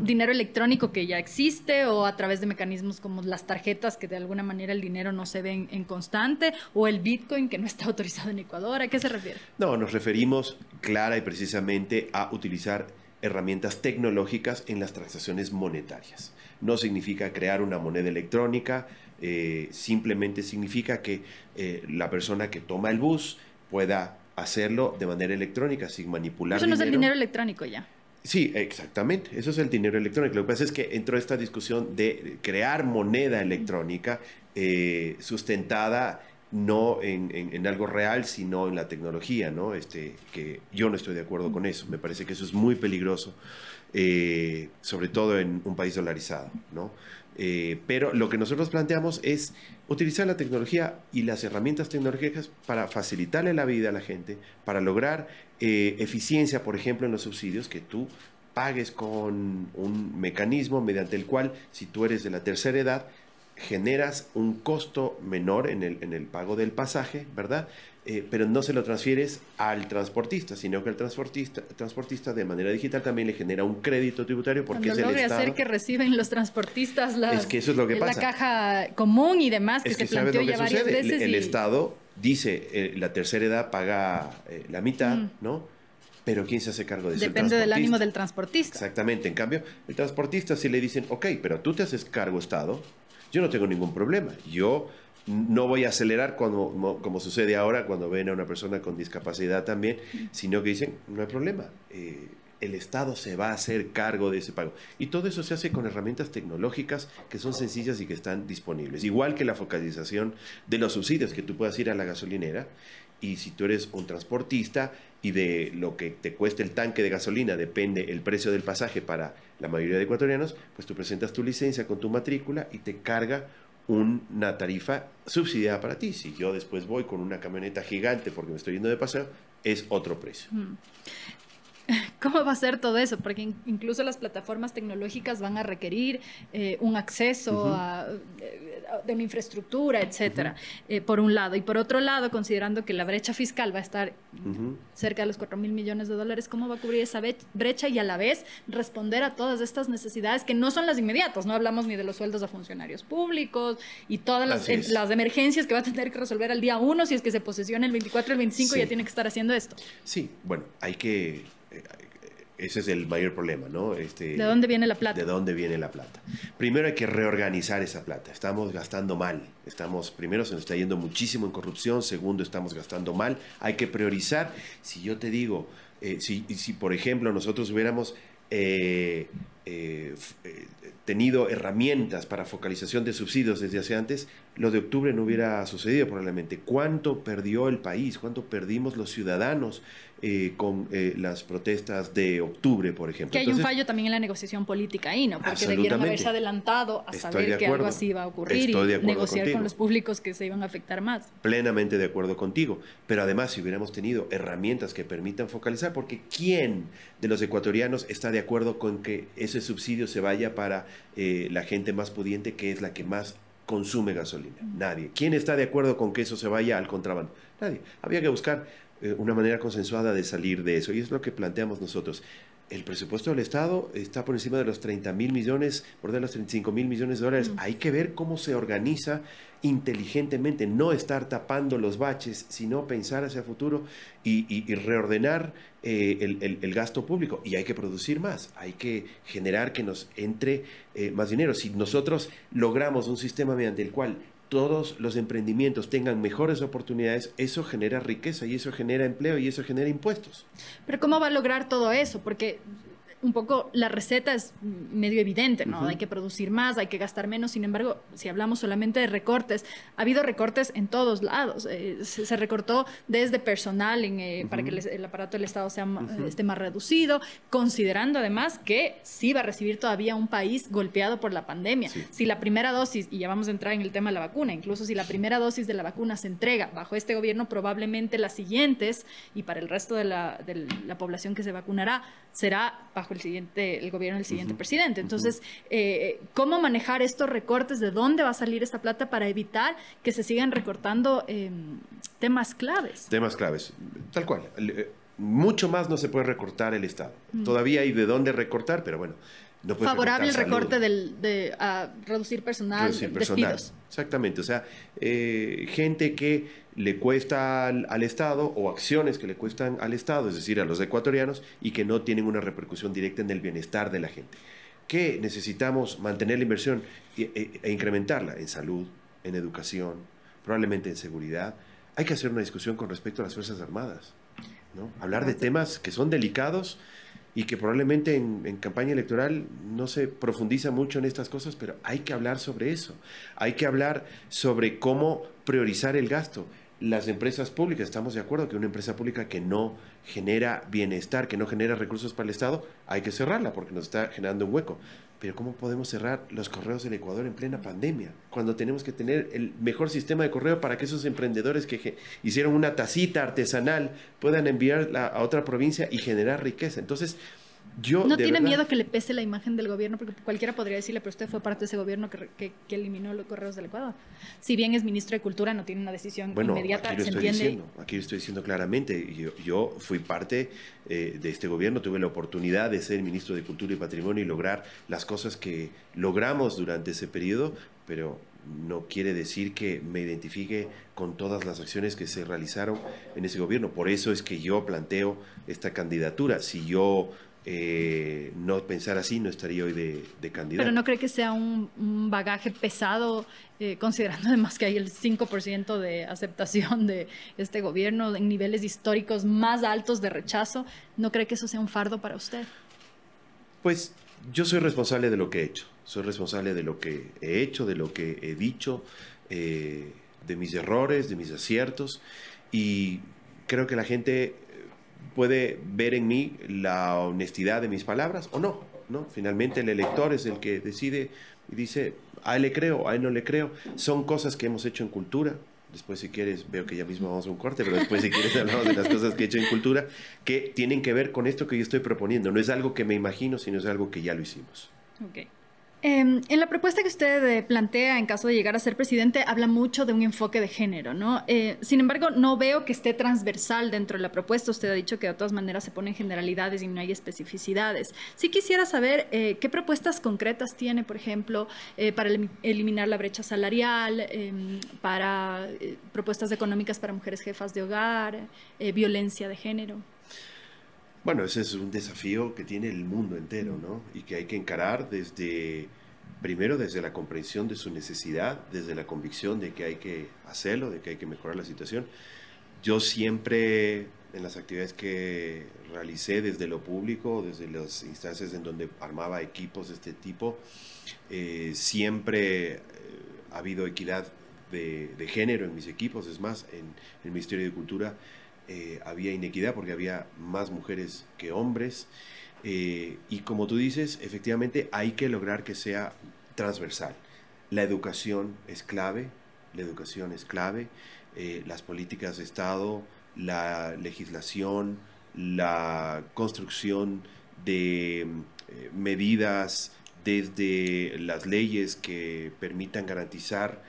[SPEAKER 1] dinero electrónico que ya existe o a través de mecanismos como las tarjetas que de alguna manera el dinero no se ve en constante o el Bitcoin que no está autorizado en Ecuador. ¿A qué se refiere?
[SPEAKER 2] No, nos referimos clara y precisamente a utilizar herramientas tecnológicas en las transacciones monetarias. No significa crear una moneda electrónica, eh, simplemente significa que eh, la persona que toma el bus pueda hacerlo de manera electrónica, sin manipular.
[SPEAKER 1] Eso no es el dinero electrónico ya.
[SPEAKER 2] Sí, exactamente. Eso es el dinero electrónico. Lo que pasa es que entró esta discusión de crear moneda electrónica eh, sustentada no en, algo real, sino en la tecnología, ¿no? Este, que yo no estoy de acuerdo con eso. Me parece que eso es muy peligroso, eh, sobre todo en un país dolarizado, ¿no? Eh, pero lo que nosotros planteamos es utilizar la tecnología y las herramientas tecnológicas para facilitarle la vida a la gente, para lograr eh, eficiencia, por ejemplo, en los subsidios, que tú pagues con un mecanismo mediante el cual, si tú eres de la tercera edad, generas un costo menor en el, en el pago del pasaje, ¿verdad? Eh, pero no se lo transfieres al transportista, sino que el transportista, transportista de manera digital también le genera un crédito tributario porque es el Estado.
[SPEAKER 1] hacer que reciben los transportistas la,
[SPEAKER 2] es que eso es lo que
[SPEAKER 1] la caja común y demás que se planteó ya varias veces.
[SPEAKER 2] El, Estado dice, eh, la tercera edad paga eh, la mitad, mm. ¿no? Pero ¿quién se hace cargo de eso?
[SPEAKER 1] Depende del ánimo del transportista.
[SPEAKER 2] Exactamente. En cambio, el transportista si le dicen, ok, pero tú te haces cargo Estado, yo no tengo ningún problema. Yo no voy a acelerar como, sucede ahora cuando ven a una persona con discapacidad también, sino que dicen, no hay problema, eh, el Estado se va a hacer cargo de ese pago. Y todo eso se hace con herramientas tecnológicas que son sencillas y que están disponibles. Igual que la focalización de los subsidios, que tú puedas ir a la gasolinera y si tú eres un transportista y de lo que te cueste el tanque de gasolina depende el precio del pasaje para la mayoría de ecuatorianos, pues tú presentas tu licencia con tu matrícula y te carga una tarifa subsidiada para ti. Si yo después voy con una camioneta gigante porque me estoy yendo de paseo, es otro precio.
[SPEAKER 1] ¿Cómo va a ser todo eso? Porque incluso las plataformas tecnológicas van a requerir eh, un acceso a, de una infraestructura, etcétera, eh, por un lado. Y por otro lado, considerando que la brecha fiscal va a estar cerca de los 4 mil millones de dólares, ¿cómo va a cubrir esa brecha y a la vez responder a todas estas necesidades que no son las inmediatas? No hablamos ni de los sueldos a funcionarios públicos y todas las, las emergencias que va a tener que resolver al día uno, si es que se posesiona el 24, el 25, ya tiene que estar haciendo esto.
[SPEAKER 2] Sí, bueno, hay que eh, ese es el mayor problema, ¿no? Este,
[SPEAKER 1] ¿De dónde viene la plata?
[SPEAKER 2] ¿De dónde viene la plata? Primero hay que reorganizar esa plata. Estamos gastando mal. Estamos, primero, se nos está yendo muchísimo en corrupción. Segundo, estamos gastando mal. Hay que priorizar. Si yo te digo, eh, si, si, por ejemplo nosotros hubiéramos eh, eh, tenido herramientas para focalización de subsidios desde hace antes, lo de octubre no hubiera sucedido probablemente. ¿Cuánto perdió el país? ¿Cuánto perdimos los ciudadanos eh, con eh, las protestas de octubre, por ejemplo?
[SPEAKER 1] Que hay un fallo también en la negociación política ahí, ¿no? Porque debieron haberse adelantado a saber que algo así iba a ocurrir y negociar con los públicos que se iban a afectar más.
[SPEAKER 2] Plenamente de acuerdo contigo. Pero además, si hubiéramos tenido herramientas que permitan focalizar, porque ¿quién de los ecuatorianos está de acuerdo con que ese subsidio se vaya para eh, la gente más pudiente, que es la que más consume gasolina. Nadie. ¿Quién está de acuerdo con que eso se vaya al contrabando? Nadie. Había que buscar eh, una manera consensuada de salir de eso y es lo que planteamos nosotros. El presupuesto del Estado está por encima de los 30 mil millones, por de los 35 mil millones de dólares. Hay que ver cómo se organiza inteligentemente, no estar tapando los baches, sino pensar hacia el futuro y, reordenar eh, el, gasto público. Y hay que producir más, hay que generar que nos entre eh, más dinero. Si nosotros logramos un sistema mediante el cual todos los emprendimientos tengan mejores oportunidades, eso genera riqueza y eso genera empleo y eso genera impuestos.
[SPEAKER 1] Pero ¿cómo va a lograr todo eso? Porque un poco la receta es medio evidente, ¿no? Hay que producir más, hay que gastar menos. Sin embargo, si hablamos solamente de recortes, ha habido recortes en todos lados. Eh, se, recortó desde personal en, eh, para que el, aparato del Estado sea, esté más reducido, considerando además que sí va a recibir todavía un país golpeado por la pandemia. Si la primera dosis, y ya vamos a entrar en el tema de la vacuna, incluso si la primera dosis de la vacuna se entrega bajo este gobierno, probablemente las siguientes, y para el resto de la, de la población que se vacunará, será bajo el siguiente, el gobierno del siguiente presidente. Entonces, eh, ¿cómo manejar estos recortes? ¿De dónde va a salir esta plata para evitar que se sigan recortando em, temas claves?
[SPEAKER 2] Temas claves, tal cual. Eh, mucho más no se puede recortar el Estado. Todavía hay de dónde recortar, pero bueno.
[SPEAKER 1] Favorable el recorte del, de reducir personal, reducir personal.
[SPEAKER 2] Exactamente, o sea, eh, gente que le cuesta al, Estado o acciones que le cuestan al Estado, es decir, a los ecuatorianos, y que no tienen una repercusión directa en el bienestar de la gente. ¿Qué necesitamos mantener la inversión e, e, incrementarla? En salud, en educación, probablemente en seguridad. Hay que hacer una discusión con respecto a las Fuerzas Armadas. ¿no? Hablar de temas que son delicados y que probablemente en, campaña electoral no se profundiza mucho en estas cosas, pero hay que hablar sobre eso. Hay que hablar sobre cómo priorizar el gasto. Las empresas públicas, estamos de acuerdo que una empresa pública que no genera bienestar, que no genera recursos para el Estado, hay que cerrarla porque nos está generando un hueco. Pero ¿cómo podemos cerrar los correos del Ecuador en plena pandemia? Cuando tenemos que tener el mejor sistema de correo para que esos emprendedores que hicieron una tacita artesanal puedan enviarla a otra provincia y generar riqueza. Entonces,
[SPEAKER 1] ¿No tiene miedo que le pese la imagen del gobierno? Porque cualquiera podría decirle, pero usted fue parte de ese gobierno que, eliminó los correos del Ecuador. Si bien es ministro de Cultura, no tiene una decisión inmediata,
[SPEAKER 2] aquí lo estoy Diciendo, aquí lo estoy diciendo claramente. Yo, yo fui parte eh, de este gobierno, tuve la oportunidad de ser ministro de Cultura y Patrimonio y lograr las cosas que logramos durante ese periodo, pero no quiere decir que me identifique con todas las acciones que se realizaron en ese gobierno. Por eso es que yo planteo esta candidatura. Si yo eh, no pensar así, no estaría hoy de, candidato.
[SPEAKER 1] Pero no cree que sea un, bagaje pesado, eh, considerando además que hay el 5% de aceptación de este gobierno en niveles históricos más altos de rechazo. ¿No cree que eso sea un fardo para usted?
[SPEAKER 2] Pues yo soy responsable de lo que he hecho. Soy responsable de lo que he hecho, de lo que he dicho, eh, de mis errores, de mis aciertos. Y creo que la gente puede ver en mí la honestidad de mis palabras o no, ¿no? Finalmente el elector es el que decide y dice, a él le creo, a él no le creo. Son cosas que hemos hecho en cultura. Después, si quieres, veo que ya mismo vamos a un corte, pero después, si quieres, hablamos de las cosas que he hecho en cultura que tienen que ver con esto que yo estoy proponiendo. No es algo que me imagino, sino es algo que ya lo hicimos.
[SPEAKER 1] Em, en la propuesta que usted eh, plantea en caso de llegar a ser presidente, habla mucho de un enfoque de género, ¿no? Eh, sin embargo, no veo que esté transversal dentro de la propuesta. Usted ha dicho que de todas maneras se ponen generalidades y no hay especificidades. Sí quisiera saber eh, qué propuestas concretas tiene, por ejemplo, para eliminar la brecha salarial, em, para propuestas económicas para mujeres jefas de hogar, violencia de género.
[SPEAKER 2] Bueno, ese es un desafío que tiene el mundo entero, ¿no? Y que hay que encarar desde, primero desde la comprensión de su necesidad, desde la convicción de que hay que hacerlo, de que hay que mejorar la situación. Yo siempre, en las actividades que realicé desde lo público, desde las instancias en donde armaba equipos de este tipo, eh, siempre eh, ha habido equidad de, de, género en mis equipos. Es más, en el Ministerio de Cultura eh, había inequidad porque había más mujeres que hombres. Eh, y como tú dices, efectivamente hay que lograr que sea transversal. La educación es clave, la educación es clave, eh, las políticas de Estado, la legislación, la construcción de medidas desde las leyes que permitan garantizar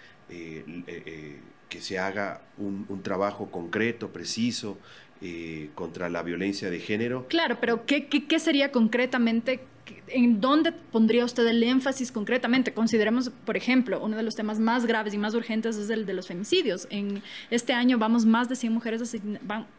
[SPEAKER 2] que se haga un, trabajo concreto, preciso, eh, contra la violencia de género.
[SPEAKER 1] Claro, pero ¿qué, qué, qué sería concretamente ¿En dónde pondría usted el énfasis concretamente? Consideremos, por ejemplo, uno de los temas más graves y más urgentes es el de los femicidios. En este año vamos más de 100 mujeres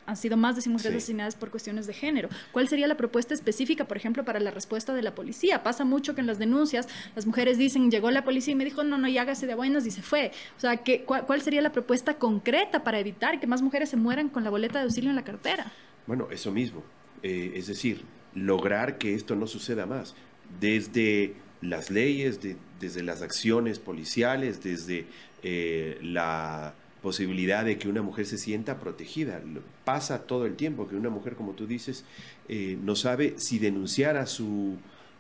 [SPEAKER 1] han sido más de 100 mujeres asesinadas por cuestiones de género. ¿Cuál sería la propuesta específica, por ejemplo, para la respuesta de la policía? Pasa mucho que en las denuncias las mujeres dicen, llegó la policía y me dijo, no, no, y hágase de buenas y se fue. O sea, ¿qué, cuál, sería la propuesta concreta para evitar que más mujeres se mueran con la boleta de auxilio en la cartera?
[SPEAKER 2] Bueno, eso mismo. Eh, es decir, lograr que esto no suceda más, desde las leyes, desde las acciones policiales, desde eh, la posibilidad de que una mujer se sienta protegida. Pasa todo el tiempo que una mujer, como tú dices, eh, no sabe si denunciar a su,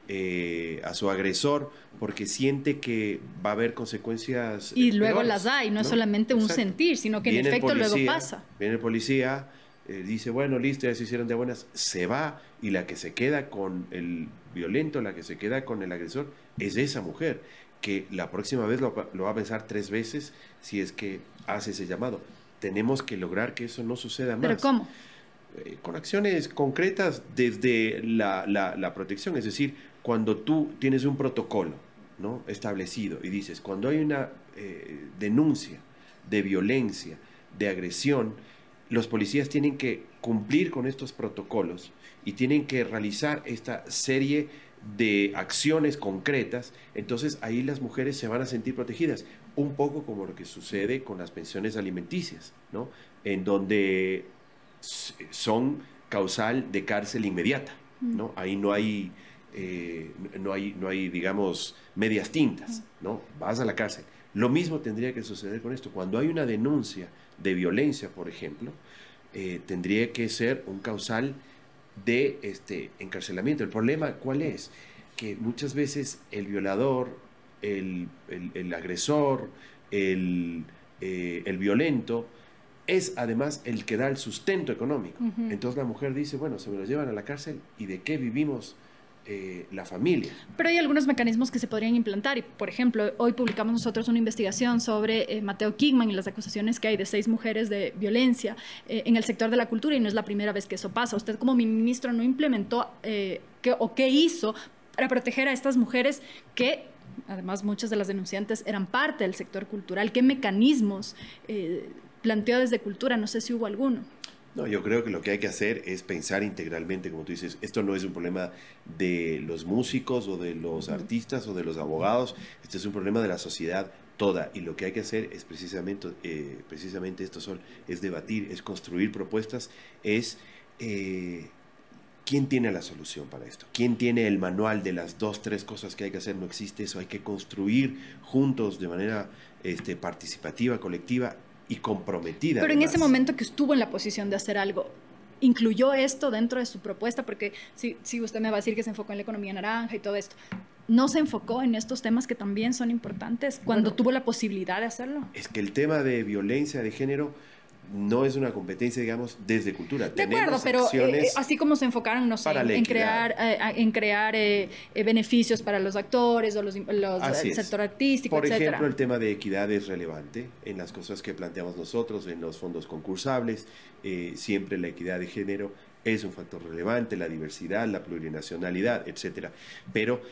[SPEAKER 2] eh, a su agresor porque siente que va a haber consecuencias.
[SPEAKER 1] Y luego las hay, no, es solamente un sentir, sino que en efecto luego pasa.
[SPEAKER 2] Viene el policía, dice, bueno, listo, ya se hicieron de buenas, se va y la que se queda con el violento, la que se queda con el agresor, es esa mujer, que la próxima vez lo, va a pensar tres veces si es que hace ese llamado. Tenemos que lograr que eso no suceda más.
[SPEAKER 1] ¿Pero cómo?
[SPEAKER 2] Eh, con acciones concretas desde la, la, protección, es decir, cuando tú tienes un protocolo ¿no? establecido y dices, cuando hay una eh, denuncia de violencia, de agresión, los policías tienen que cumplir con estos protocolos y tienen que realizar esta serie de acciones concretas, entonces ahí las mujeres se van a sentir protegidas, un poco como lo que sucede con las pensiones alimenticias, En donde son causal de cárcel inmediata. ¿no? Ahí no hay, eh, no hay, no hay, digamos, medias tintas, ¿no? Vas a la cárcel. Lo mismo tendría que suceder con esto. Cuando hay una denuncia de violencia, por ejemplo, eh, tendría que ser un causal de este encarcelamiento. El problema, ¿cuál es? Que muchas veces el violador, el, agresor, el, eh, el violento, es además el que da el sustento económico. Entonces la mujer dice, bueno, se me lo llevan a la cárcel y de qué vivimos eh, la familia.
[SPEAKER 1] Pero hay algunos mecanismos que se podrían implantar. Y, por ejemplo, hoy publicamos nosotros una investigación sobre eh, Mateo Kingman y las acusaciones que hay de seis mujeres de violencia eh, en el sector de la cultura y no es la primera vez que eso pasa. Usted como ministro no implementó o qué hizo para proteger a estas mujeres que además muchas de las denunciantes eran parte del sector cultural. ¿Qué mecanismos planteó desde cultura? No sé si hubo alguno.
[SPEAKER 2] No, yo creo que lo que hay que hacer es pensar integralmente, como tú dices, esto no es un problema de los músicos o de los artistas o de los abogados, este es un problema de la sociedad toda y lo que hay que hacer es precisamente, eh, precisamente esto, Sol, es debatir, es construir propuestas, es... Eh, ¿Quién tiene la solución para esto? ¿Quién tiene el manual de las dos, tres cosas que hay que hacer? No existe eso, hay que construir juntos de manera este, participativa, colectiva, y comprometida.
[SPEAKER 1] Pero en ese momento que estuvo en la posición de hacer algo, incluyó esto dentro de su propuesta, porque si, si usted me va a decir que se enfocó en la economía naranja y todo esto, no se enfocó en estos temas que también son importantes cuando tuvo la posibilidad de hacerlo.
[SPEAKER 2] Es que el tema de violencia de género no es una competencia, digamos, desde cultura.
[SPEAKER 1] De acuerdo, pero eh, así como se enfocaron, no sé, en crear, eh, en crear eh, beneficios para los actores o los, el sector artístico,
[SPEAKER 2] Por ejemplo, el tema de equidad es relevante en las cosas que planteamos nosotros, en los fondos concursables. siempre la equidad de género es un factor relevante, la diversidad, la plurinacionalidad, etcétera. Pero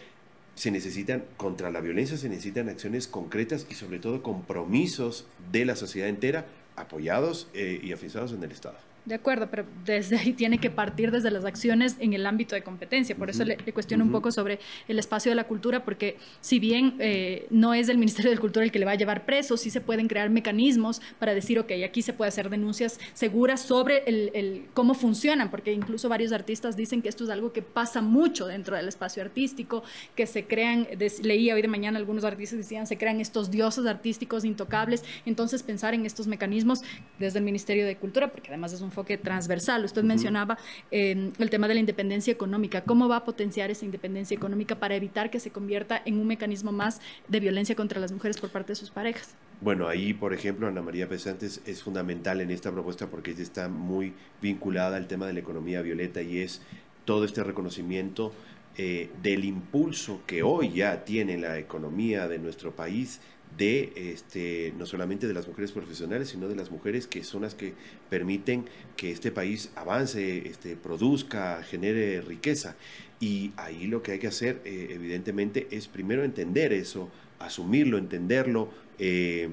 [SPEAKER 2] se necesitan, contra la violencia se necesitan acciones concretas y sobre todo compromisos de la sociedad entera apoyados eh, y afianzados en el Estado.
[SPEAKER 1] De acuerdo, pero desde ahí tiene que partir desde las acciones en el ámbito de competencia. Por eso le, cuestiono un poco sobre el espacio de la cultura, porque si bien eh, no es el Ministerio de Cultura el que le va a llevar preso, sí se pueden crear mecanismos para decir, ok, aquí se puede hacer denuncias seguras sobre el, cómo funcionan, porque incluso varios artistas dicen que esto es algo que pasa mucho dentro del espacio artístico, que se crean, leía hoy de mañana algunos artistas decían, se crean estos dioses artísticos intocables, entonces pensar en estos mecanismos desde el Ministerio de Cultura, porque además es un enfoque transversal. Usted mencionaba eh, el tema de la independencia económica. ¿Cómo va a potenciar esa independencia económica para evitar que se convierta en un mecanismo más de violencia contra las mujeres por parte de sus parejas?
[SPEAKER 2] Bueno, ahí, por ejemplo, Ana María Pesantes es fundamental en esta propuesta porque ella está muy vinculada al tema de la economía violeta y es todo este reconocimiento eh, del impulso que hoy ya tiene la economía de nuestro país de este, no solamente de las mujeres profesionales, sino de las mujeres que son las que permiten que este país avance, este, produzca, genere riqueza. Y ahí lo que hay que hacer, eh, evidentemente, es primero entender eso, asumirlo, entenderlo, eh,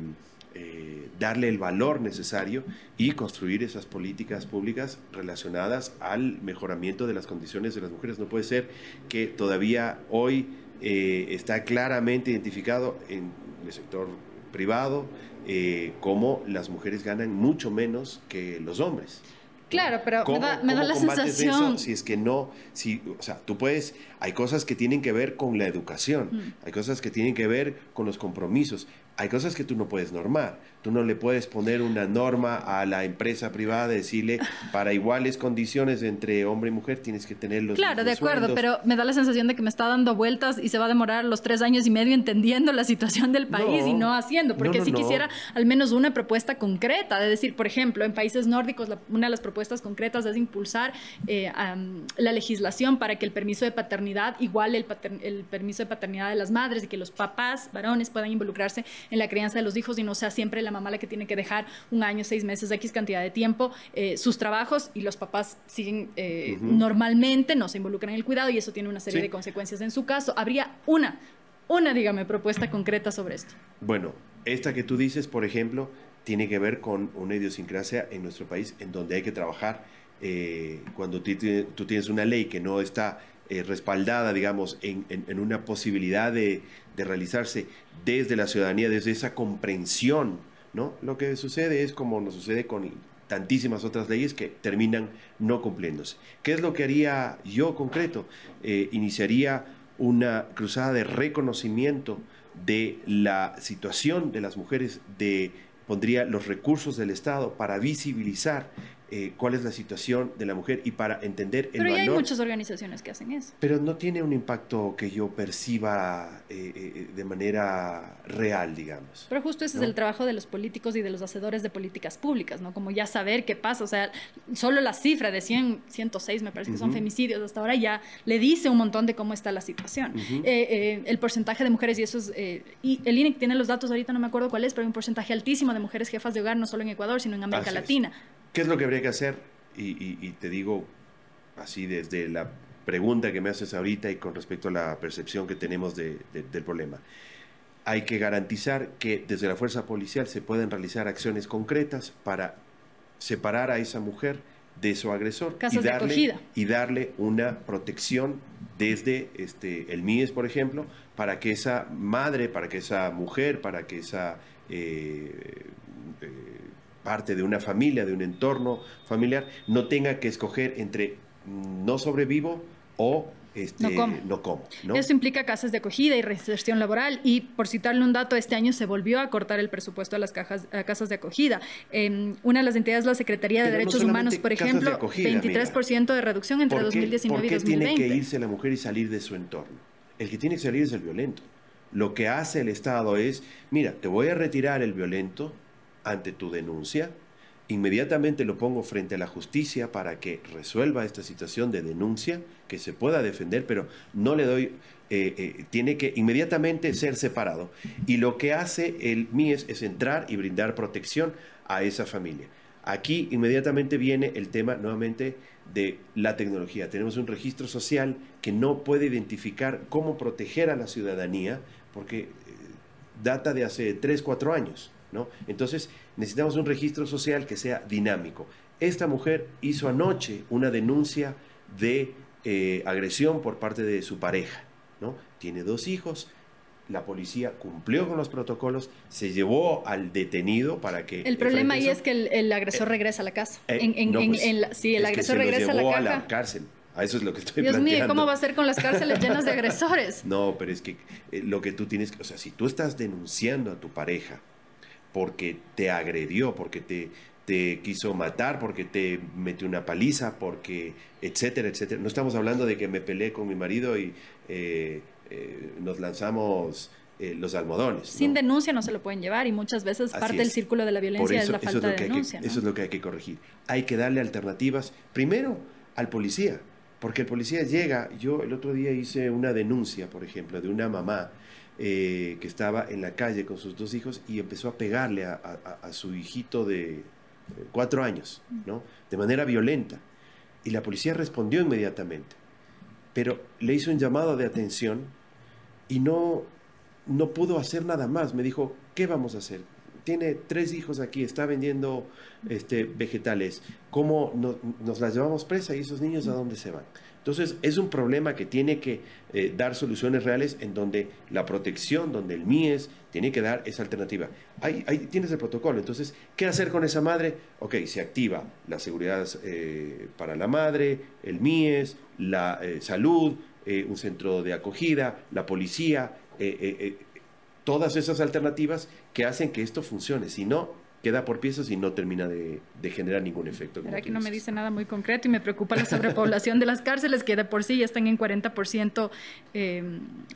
[SPEAKER 2] eh, darle el valor necesario y construir esas políticas públicas relacionadas al mejoramiento de las condiciones de las mujeres. No puede ser que todavía hoy está claramente identificado en el sector privado, eh, como las mujeres ganan mucho menos que los hombres.
[SPEAKER 1] Claro, pero me da, me da la sensación.
[SPEAKER 2] si es que no, si, o sea, tú puedes, hay cosas que tienen que ver con la educación, mm. hay cosas que tienen que ver con los compromisos, hay cosas que tú no puedes normar. Tú no le puedes poner una norma a la empresa privada, decirle para iguales condiciones entre hombre y mujer tienes que tener los
[SPEAKER 1] Claro, de acuerdo, pero me da la sensación de que me está dando vueltas y se va a demorar los tres años y medio entendiendo la situación del país y no haciendo, porque si quisiera al menos una propuesta concreta, de decir, por ejemplo, en países nórdicos una de las propuestas concretas es impulsar eh, la legislación para que el permiso de paternidad iguale el, el permiso de paternidad de las madres y que los papás varones puedan involucrarse en la crianza de los hijos y no sea siempre la mamá la que tiene que dejar un año, seis meses, X cantidad de tiempo eh, sus trabajos y los papás siguen eh, normalmente, no se involucran en el cuidado y eso tiene una serie de consecuencias en su caso. Habría una, una, dígame, propuesta concreta sobre esto.
[SPEAKER 2] Bueno, esta que tú dices, por ejemplo, tiene que ver con una idiosincrasia en nuestro país en donde hay que trabajar eh, cuando tú tienes una ley que no está respaldada, digamos, en, una posibilidad de, de, realizarse desde la ciudadanía, desde esa comprensión, ¿no? Lo que sucede es como nos sucede con tantísimas otras leyes que terminan no cumpliéndose. ¿Qué es lo que haría yo concreto? Eh, iniciaría una cruzada de reconocimiento de la situación de las mujeres, de pondría los recursos del Estado para visibilizar eh, cuál es la situación de la mujer y para entender
[SPEAKER 1] el Pero ya hay muchas organizaciones que hacen eso.
[SPEAKER 2] Pero no tiene un impacto que yo perciba eh, eh, de manera real, digamos.
[SPEAKER 1] Pero justo ese es el trabajo de los políticos y de los hacedores de políticas públicas, ¿no? Como ya saber qué pasa. O sea, solo la cifra de 100, 106 me parece que son femicidios hasta ahora ya le dice un montón de cómo está la situación. el porcentaje de mujeres, y eso es... y el INEC tiene los datos, ahorita no me acuerdo cuál es, pero hay un porcentaje altísimo de mujeres jefas de hogar, no solo en Ecuador, sino en América Latina.
[SPEAKER 2] ¿Qué es lo que habría que hacer? Y, te digo así desde la pregunta que me haces ahorita y con respecto a la percepción que tenemos del problema. Hay que garantizar que desde la fuerza policial se pueden realizar acciones concretas para separar a esa mujer de su agresor
[SPEAKER 1] y darle,
[SPEAKER 2] y darle una protección desde este, el MIES, por ejemplo, para que esa madre, para que esa mujer, para que esa eh, eh, parte de una familia, de un entorno familiar, no tenga que escoger entre no sobrevivo o este, no como. No
[SPEAKER 1] Eso implica casas de acogida y reinserción laboral. Y por citarle un dato, este año se volvió a cortar el presupuesto a las cajas, a casas de acogida. Una de las entidades, la Secretaría de Derechos Humanos, por ejemplo, 23% de reducción entre 2019 y 2020.
[SPEAKER 2] ¿Por qué tiene que irse la mujer y salir de su entorno? El que tiene que salir es el violento. Lo que hace el Estado es, mira, te voy a retirar el violento, ante tu denuncia, inmediatamente lo pongo frente a la justicia para que resuelva esta situación de denuncia, que se pueda defender, pero no le doy, eh, eh, tiene que inmediatamente ser separado. Y lo que hace el MIES es entrar y brindar protección a esa familia. Aquí inmediatamente viene el tema nuevamente de la tecnología. Tenemos un registro social que no puede identificar cómo proteger a la ciudadanía, porque eh, data de hace 3, 4 años. Entonces necesitamos un registro social que sea dinámico. Esta mujer hizo anoche una denuncia de eh, agresión por parte de su pareja, ¿no? Tiene dos hijos, la policía cumplió con los protocolos, se llevó al detenido para que...
[SPEAKER 1] El problema ahí es que el, agresor eh, regresa a la casa. sí, el agresor regresa a la,
[SPEAKER 2] a la cárcel. A eso es lo que estoy
[SPEAKER 1] Dios
[SPEAKER 2] planteando.
[SPEAKER 1] mío, ¿cómo va a ser con las cárceles llenas de agresores?
[SPEAKER 2] No, pero es que eh, lo que tú tienes que... O sea, si tú estás denunciando a tu pareja porque te agredió, porque te, te quiso matar, porque te metió una paliza, porque, etcétera, etcétera. No estamos hablando de que me peleé con mi marido y eh, eh, nos lanzamos eh, los almodones.
[SPEAKER 1] Sin denuncia no se lo pueden llevar y muchas veces parte del círculo de la violencia es la falta de denuncia.
[SPEAKER 2] Eso es lo que hay que corregir. Hay que darle alternativas, primero al policía, porque el policía llega, yo el otro día hice una denuncia, por ejemplo, de una mamá eh, que estaba en la calle con sus dos hijos y empezó a pegarle a, su hijito de eh, cuatro años, ¿no? De manera violenta. Y la policía respondió inmediatamente, pero le hizo un llamado de atención y no, no pudo hacer nada más. Me dijo, ¿qué vamos a hacer? Tiene tres hijos aquí, está vendiendo este, vegetales. ¿Cómo nos las llevamos presa y esos niños a dónde se van? Entonces, es un problema que tiene que eh, dar soluciones reales en donde la protección, donde el MIES tiene que dar esa alternativa. Ahí, tienes el protocolo. Entonces, ¿qué hacer con esa madre? Ok, se activa la seguridad eh, para la madre, el MIES, la eh, salud, un centro de acogida, la policía, todas esas alternativas que hacen que esto funcione. Si no, queda por piezas y no termina de, generar ningún efecto.
[SPEAKER 1] ¿Verdad que no me dice nada muy concreto y me preocupa la sobrepoblación de las cárceles que de por sí ya están en 40% eh,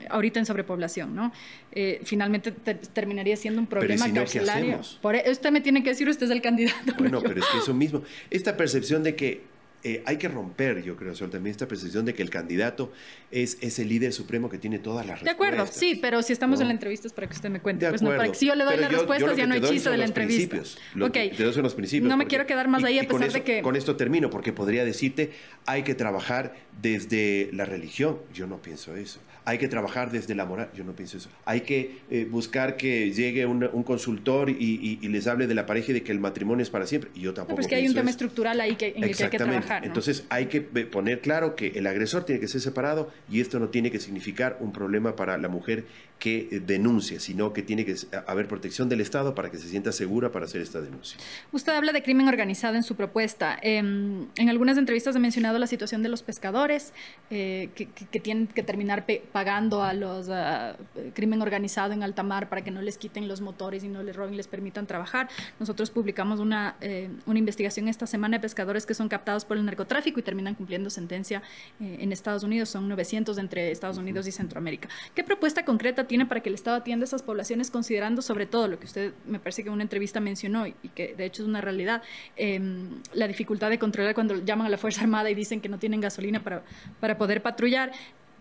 [SPEAKER 1] ahorita en sobrepoblación, ¿no? Eh, finalmente terminaría siendo un problema
[SPEAKER 2] pero si carcelario.
[SPEAKER 1] por, e, usted me tiene que decir, usted es el candidato.
[SPEAKER 2] Bueno, pero es que eso mismo, esta percepción de que eh, hay que romper, yo creo, también esta percepción de que el candidato es, es el líder supremo que tiene todas las respuestas.
[SPEAKER 1] De acuerdo, sí, pero si estamos en la entrevista es para que usted me cuente. Pues no, para que si yo le doy las respuestas ya no hay chiste de la entrevista.
[SPEAKER 2] Lo te doy son los principios.
[SPEAKER 1] No me quiero quedar más ahí a pesar
[SPEAKER 2] de
[SPEAKER 1] que...
[SPEAKER 2] Con esto termino, porque podría decirte, hay que trabajar desde la religión. Yo no pienso eso. Hay que trabajar desde la moral. Yo no pienso eso. Hay que eh, buscar que llegue un, consultor y, les hable de la pareja y de que el matrimonio es para siempre. Y yo tampoco.
[SPEAKER 1] No, pues que hay un tema estructural ahí que, en el que hay que trabajar. trabajar.
[SPEAKER 2] Entonces hay que poner claro que el agresor tiene que ser separado y esto no tiene que significar un problema para la mujer que eh, denuncie, sino que tiene que haber protección del Estado para que se sienta segura para hacer esta denuncia.
[SPEAKER 1] Usted habla de crimen organizado en su propuesta. Em, en algunas entrevistas ha mencionado la situación de los pescadores eh, que, tienen que terminar pagando a los uh, crimen organizado en alta mar para que no les quiten los motores y no les roben y les permitan trabajar. Nosotros publicamos una, eh, una investigación esta semana de pescadores que son captados por el narcotráfico y terminan cumpliendo sentencia en Estados Unidos. Son 900 entre Estados Unidos y Centroamérica. ¿Qué propuesta concreta tiene para que el Estado atienda esas poblaciones, considerando sobre todo lo que usted me parece que en una entrevista mencionó y que de hecho es una realidad, em, la dificultad de controlar cuando llaman a la Fuerza Armada y dicen que no tienen gasolina para, para poder patrullar.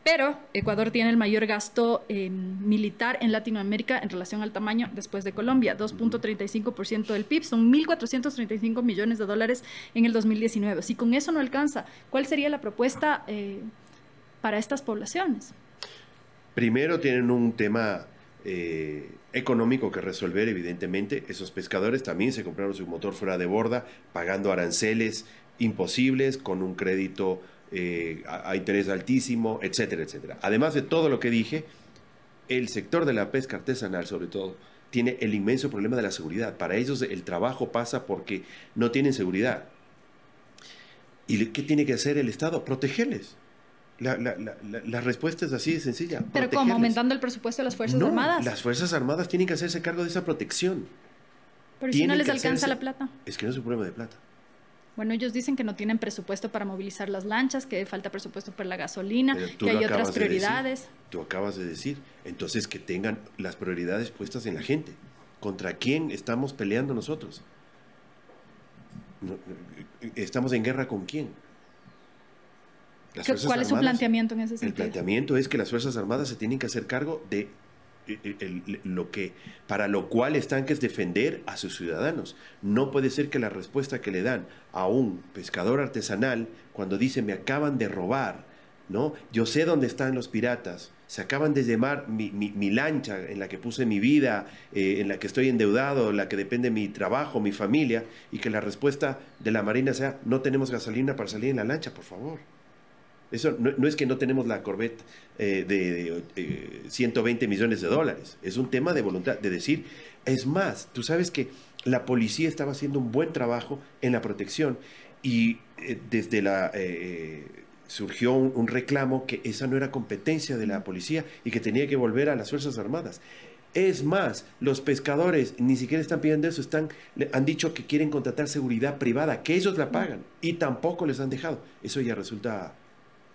[SPEAKER 1] Pero Ecuador tiene el mayor gasto em, militar en Latinoamérica en relación al tamaño después de Colombia, 2.35% del PIB, son 1.435 millones de dólares en el 2019. Si con eso no alcanza, ¿cuál sería la propuesta eh, para estas poblaciones?
[SPEAKER 2] Primero tienen un tema eh, económico que resolver, evidentemente. Esos pescadores también se compraron su motor fuera de borda, pagando aranceles imposibles, con un crédito eh, a, interés altísimo, etcétera, etcétera. Además de todo lo que dije, el sector de la pesca artesanal, sobre todo, tiene el inmenso problema de la seguridad. Para ellos el trabajo pasa porque no tienen seguridad. ¿Y qué tiene que hacer el Estado? Protegerles. La, la, la, respuesta es así de sencilla.
[SPEAKER 1] ¿Pero cómo? ¿Aumentando el presupuesto de las Fuerzas Armadas?
[SPEAKER 2] Las Fuerzas Armadas tienen que hacerse cargo de esa protección.
[SPEAKER 1] Pero si no les alcanza la plata.
[SPEAKER 2] Es que no es un problema de plata.
[SPEAKER 1] Bueno, ellos dicen que no tienen presupuesto para movilizar las lanchas, que falta presupuesto para la gasolina, que hay otras prioridades.
[SPEAKER 2] tú acabas de decir. Entonces, que tengan las prioridades puestas en la gente. ¿Contra quién estamos peleando nosotros? ¿Estamos en guerra con quién?
[SPEAKER 1] ¿Cuál es su planteamiento en ese sentido?
[SPEAKER 2] El planteamiento es que las Fuerzas Armadas se tienen que hacer cargo de eh, eh, lo que para lo cual están que es defender a sus ciudadanos. No puede ser que la respuesta que le dan a un pescador artesanal cuando dice me acaban de robar, ¿no? Yo sé dónde están los piratas, se acaban de llamar mi, lancha en la que puse mi vida, eh, en la que estoy endeudado, en la que depende mi trabajo, mi familia, y que la respuesta de la Marina sea no tenemos gasolina para salir en la lancha, por favor. Eso no, es que no tenemos la Corvette eh, de 120 eh, millones de dólares. Es un tema de voluntad, de decir, es más, tú sabes que la policía estaba haciendo un buen trabajo en la protección y eh, desde la... surgió un, reclamo que esa no era competencia de la policía y que tenía que volver a las Fuerzas Armadas. Es más, los pescadores ni siquiera están pidiendo eso, están, han dicho que quieren contratar seguridad privada, que ellos la pagan y tampoco les han dejado. Eso ya resulta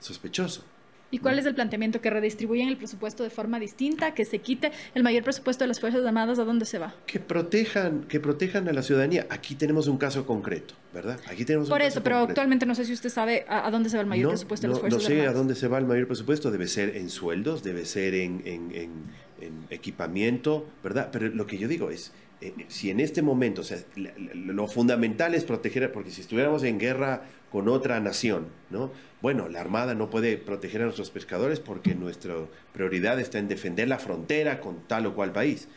[SPEAKER 2] sospechoso.
[SPEAKER 1] ¿Y cuál es el planteamiento? ¿Que redistribuyan el presupuesto de forma distinta? ¿Que se quite el mayor presupuesto de las Fuerzas Armadas? ¿A dónde se va?
[SPEAKER 2] Que protejan, que protejan a la ciudadanía. Aquí tenemos un caso concreto, ¿verdad? Aquí tenemos
[SPEAKER 1] Por eso, pero actualmente no sé si usted sabe a, dónde se va el mayor presupuesto de las Fuerzas Armadas.
[SPEAKER 2] No sé a dónde se va el mayor presupuesto. Debe ser en sueldos, debe ser en, en equipamiento, ¿verdad? Pero lo que yo digo es, eh, si en este momento, o sea, lo fundamental es proteger, porque si estuviéramos en guerra con otra nación, ¿no? Bueno, la Armada no puede proteger a nuestros pescadores porque nuestra prioridad está en defender la frontera con tal o cual país.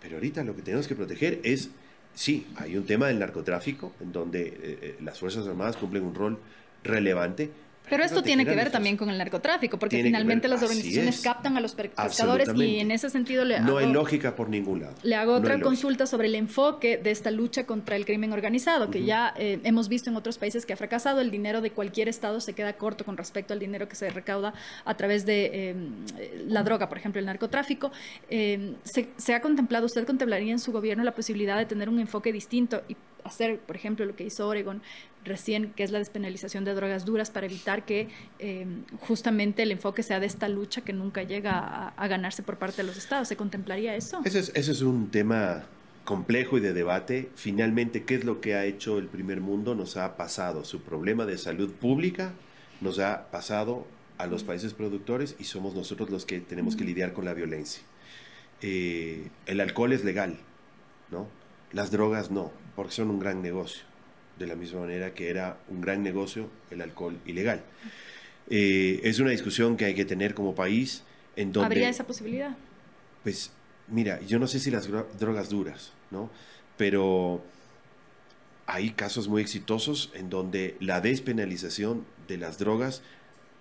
[SPEAKER 2] Pero ahorita lo que tenemos que proteger es, sí, hay un tema del narcotráfico, en donde eh, eh, las Fuerzas Armadas cumplen un rol relevante,
[SPEAKER 1] pero esto tiene que ver también con el narcotráfico, porque finalmente las organizaciones captan a los pescadores y en ese sentido le
[SPEAKER 2] No hay lógica por ningún lado.
[SPEAKER 1] Le hago otra consulta sobre el enfoque de esta lucha contra el crimen organizado, que ya eh, hemos visto en otros países que ha fracasado. El dinero de cualquier estado se queda corto con respecto al dinero que se recauda a través de em, la droga, por ejemplo, el narcotráfico. Em, se, se ha contemplado, usted contemplaría en su gobierno la posibilidad de tener un enfoque distinto y hacer, por ejemplo, lo que hizo Oregon recién, que es la despenalización de drogas duras para evitar que eh, justamente el enfoque sea de esta lucha que nunca llega a, ganarse por parte de los estados. ¿Se contemplaría eso?
[SPEAKER 2] Ese es, ese es un tema complejo y de debate. Finalmente, ¿qué es lo que ha hecho el primer mundo? Nos ha pasado su problema de salud pública, nos ha pasado a los países productores y somos nosotros los que tenemos que lidiar con la violencia. Eh, el alcohol es legal, ¿no? Las drogas no, porque son un gran negocio, de la misma manera que era un gran negocio el alcohol ilegal. Eh, es una discusión que hay que tener como país en donde...
[SPEAKER 1] ¿Habría esa posibilidad?
[SPEAKER 2] Pues mira, yo no sé si las drogas duras, ¿no? Pero hay casos muy exitosos en donde la despenalización de las drogas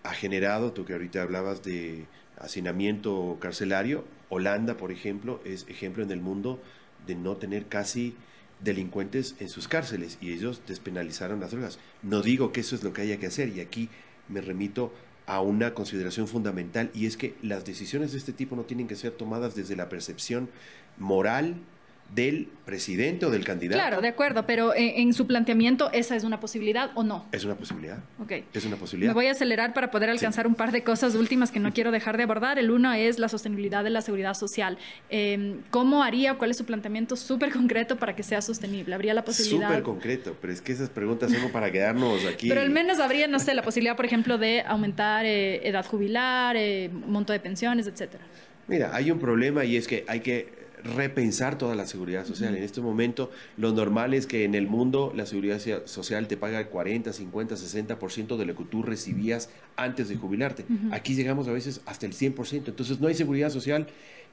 [SPEAKER 2] ha generado, tú que ahorita hablabas de hacinamiento carcelario, Holanda, por ejemplo, es ejemplo en el mundo de no tener casi delincuentes en sus cárceles y ellos despenalizaron las drogas. No digo que eso es lo que haya que hacer y aquí me remito a una consideración fundamental y es que las decisiones de este tipo no tienen que ser tomadas desde la percepción moral, del presidente o del candidato.
[SPEAKER 1] Claro, de acuerdo, pero en, su planteamiento, ¿esa es una posibilidad o no?
[SPEAKER 2] Es una posibilidad.
[SPEAKER 1] Ok.
[SPEAKER 2] Es una posibilidad.
[SPEAKER 1] Me voy a acelerar para poder alcanzar un par de cosas últimas que no quiero dejar de abordar. El uno es la sostenibilidad de la seguridad social. Em, ¿Cómo haría, cuál es su planteamiento súper concreto para que sea sostenible? ¿Habría la posibilidad?
[SPEAKER 2] Súper concreto, pero es que esas preguntas son para quedarnos aquí.
[SPEAKER 1] Pero al menos habría, no sé, la posibilidad, por ejemplo, de aumentar eh, edad jubilar, eh, monto de pensiones, etcétera.
[SPEAKER 2] Mira, hay un problema y es que hay que repensar toda la seguridad social. En este momento, lo normal es que en el mundo la seguridad social te paga el 40, 50, 60% de lo que tú recibías antes de jubilarte. Aquí llegamos a veces hasta el 100%. Entonces, no hay seguridad social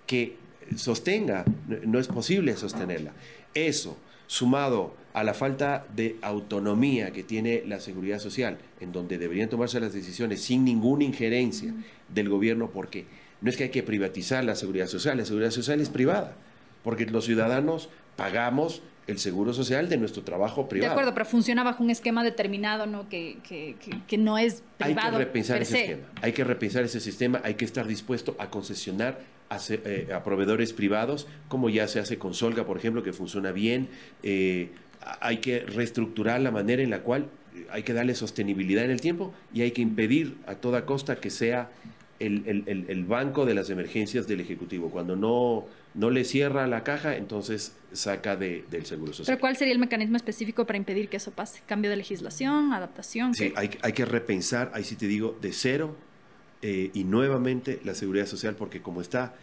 [SPEAKER 2] que sostenga, no es posible sostenerla. Eso, sumado a la falta de autonomía que tiene la seguridad social, en donde deberían tomarse las decisiones sin ninguna injerencia del gobierno, porque no es que hay que privatizar la seguridad social, la seguridad social es privada, porque los ciudadanos pagamos el seguro social de nuestro trabajo privado.
[SPEAKER 1] De acuerdo, pero funciona bajo un esquema determinado, ¿no? Que, que, que, no es privado.
[SPEAKER 2] Hay que repensar ese esquema, hay que repensar ese sistema, hay que estar dispuesto a concesionar a, eh, proveedores privados, como ya se hace con Solga, por ejemplo, que funciona bien. Eh, hay que reestructurar la manera en la cual hay que darle sostenibilidad en el tiempo y hay que impedir a toda costa que sea el, banco de las emergencias del Ejecutivo. Cuando no, no le cierra la caja, entonces saca de, del Seguro Social.
[SPEAKER 1] ¿Pero cuál sería el mecanismo específico para impedir que eso pase? ¿Cambio de legislación? ¿Adaptación?
[SPEAKER 2] Sí, hay, hay, que repensar, ahí sí te digo, de cero eh, y nuevamente la seguridad social, porque como está,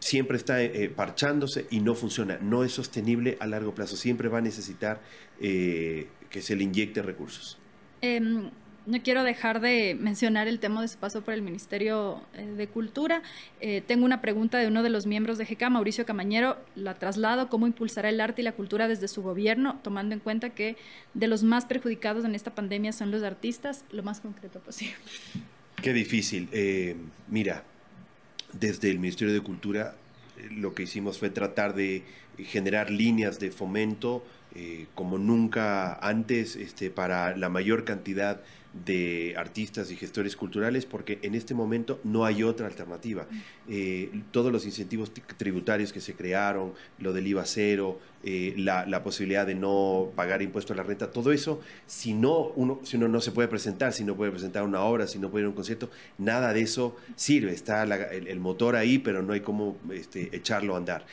[SPEAKER 2] siempre está eh, parchándose y no funciona, no es sostenible a largo plazo, siempre va a necesitar eh, que se le inyecte recursos.
[SPEAKER 1] Em, no quiero dejar de mencionar el tema de su paso por el Ministerio eh, de Cultura. Eh, tengo una pregunta de uno de los miembros de GK, Mauricio Camañero. La traslado. ¿Cómo impulsará el arte y la cultura desde su gobierno, tomando en cuenta que de los más perjudicados en esta pandemia son los artistas? Lo más concreto posible.
[SPEAKER 2] Qué difícil. Eh, mira, desde el Ministerio de Cultura lo que hicimos fue tratar de generar líneas de fomento como nunca antes este, para la mayor cantidad de artistas y gestores culturales porque en este momento no hay otra alternativa. Eh, todos los incentivos tributarios que se crearon, lo del IVA cero, eh, la, posibilidad de no pagar impuesto a la renta, todo eso, si, no uno, si uno no se puede presentar, si no puede presentar una obra, si no puede ir a un concierto, nada de eso sirve. Está el, motor ahí, pero no hay cómo este, echarlo a andar.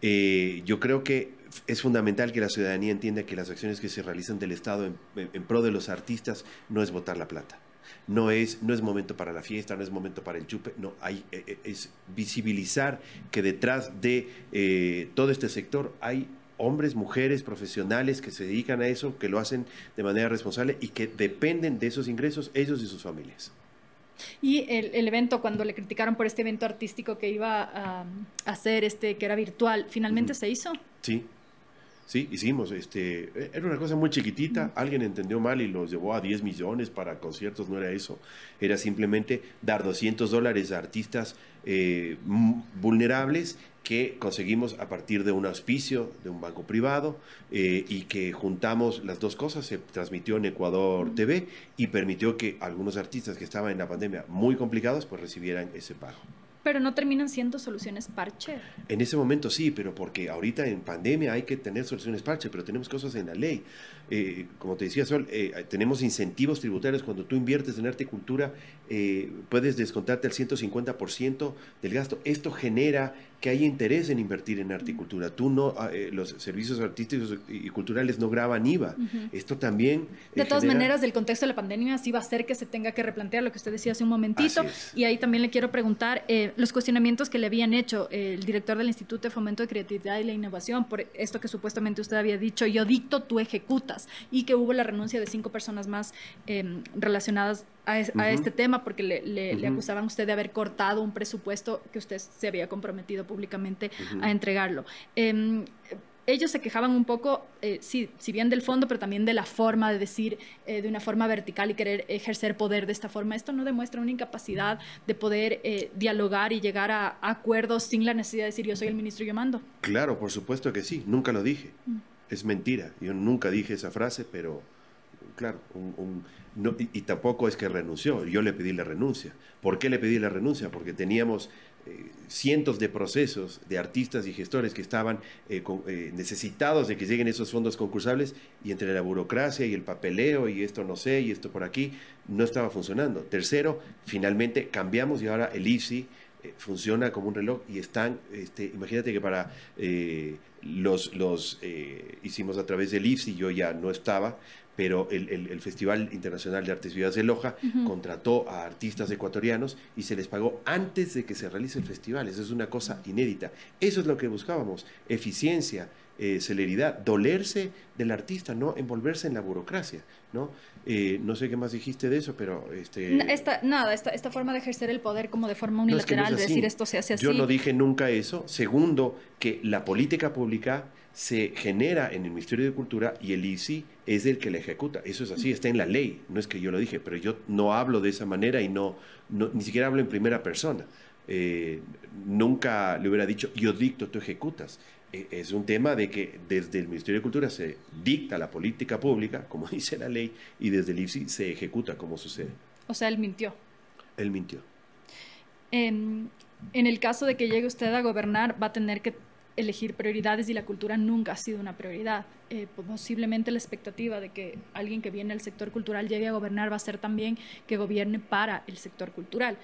[SPEAKER 2] Eh, yo creo que es fundamental que la ciudadanía entienda que las acciones que se realizan del Estado en, pro de los artistas no es votar la plata. No es, no es momento para la fiesta, no es momento para el chupe, no, hay, e, e, es visibilizar que detrás de eh, todo este sector hay hombres, mujeres, profesionales que se dedican a eso, que lo hacen de manera responsable y que dependen de esos ingresos ellos y sus familias.
[SPEAKER 1] Y el, evento, cuando le criticaron por este evento artístico que iba a, hacer, este, que era virtual, ¿finalmente se hizo?
[SPEAKER 2] Sí, Sí, hicimos, este, era una cosa muy chiquitita, alguien entendió mal y los llevó a 10 millones para conciertos, no era eso, era simplemente dar 200 dólares a artistas eh, vulnerables que conseguimos a partir de un auspicio de un banco privado eh, y que juntamos las dos cosas, se transmitió en Ecuador TV y permitió que algunos artistas que estaban en la pandemia muy complicados pues recibieran ese pago.
[SPEAKER 1] Pero no terminan siendo soluciones parche.
[SPEAKER 2] En ese momento sí, pero porque ahorita en pandemia hay que tener soluciones parche, pero tenemos cosas en la ley. Eh, como te decía Sol, eh, tenemos incentivos tributarios. Cuando tú inviertes en arte y cultura, eh, puedes descontarte el 150% del gasto. Esto genera que haya interés en invertir en arte y cultura. Tú no, ah, eh, los servicios artísticos y culturales no graban IVA. Esto también...
[SPEAKER 1] De todas maneras, del contexto de la pandemia sí va a ser que se tenga que replantear lo que usted decía hace un momentito. Y ahí también le quiero preguntar eh, los cuestionamientos que le habían hecho el director del Instituto de Fomento de Creatividad y la Innovación por esto que supuestamente usted había dicho, yo dicto, tú ejecutas, y que hubo la renuncia de cinco personas más em, relacionadas a, este tema porque le, acusaban a usted de haber cortado un presupuesto que usted se había comprometido públicamente a entregarlo. Em, ellos se quejaban un poco, eh, sí, si bien del fondo, pero también de la forma de decir eh, de una forma vertical y querer ejercer poder de esta forma. Esto no demuestra una incapacidad de poder eh, dialogar y llegar a, acuerdos sin la necesidad de decir yo soy el ministro y yo mando.
[SPEAKER 2] Claro, por supuesto que sí, nunca lo dije. Mm. Es mentira, yo nunca dije esa frase, pero claro, y, tampoco es que renunció, yo le pedí la renuncia. ¿Por qué le pedí la renuncia? Porque teníamos eh, cientos de procesos de artistas y gestores que estaban eh, eh, necesitados de que lleguen esos fondos concursables y entre la burocracia y el papeleo y esto no sé y esto por aquí no estaba funcionando. Tercero, finalmente cambiamos y ahora el IFSI funciona como un reloj y están, este, imagínate que para los, los hicimos a través del IFSI, yo ya no estaba, pero el, Festival Internacional de Artes Vivas de Loja contrató a artistas ecuatorianos y se les pagó antes de que se realice el festival. Eso es una cosa inédita. Eso es lo que buscábamos, eficiencia, eh, celeridad, dolerse del artista, no envolverse en la burocracia, ¿no? Eh, no sé qué más dijiste de eso, pero... Este...
[SPEAKER 1] Esta, nada, esta, esta forma de ejercer el poder como de forma unilateral, de decir esto se hace así.
[SPEAKER 2] Yo no dije nunca eso. Segundo, que la política pública se genera en el Ministerio de Cultura y el ICI es el que la ejecuta. Eso es así, está en la ley. No es que yo lo dije, pero yo no hablo de esa manera y no, ni siquiera hablo en primera persona. Eh, nunca le hubiera dicho, yo dicto, tú ejecutas. E, es un tema de que desde el Ministerio de Cultura se dicta la política pública, como dice la ley, y desde el IFSI se ejecuta como sucede.
[SPEAKER 1] O sea, él mintió.
[SPEAKER 2] Él mintió.
[SPEAKER 1] en el caso de que llegue usted a gobernar, va a tener que elegir prioridades y la cultura nunca ha sido una prioridad. Eh, posiblemente la expectativa de que alguien que viene del sector cultural llegue a gobernar va a ser también que gobierne para el sector cultural.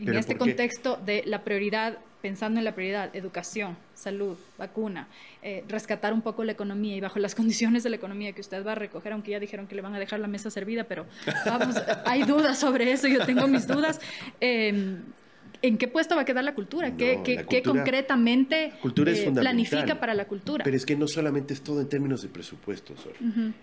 [SPEAKER 1] En este contexto de la prioridad, pensando en la prioridad, educación, salud, vacuna, eh, rescatar un poco la economía y bajo las condiciones de la economía que usted va a recoger, aunque ya dijeron que le van a dejar la mesa servida, pero vamos, hay dudas sobre eso, yo tengo mis dudas. Eh, ¿En qué puesto va a quedar la cultura? ¿Qué, concretamente eh, planifica para la cultura?
[SPEAKER 2] Pero es que no solamente es todo en términos de presupuesto,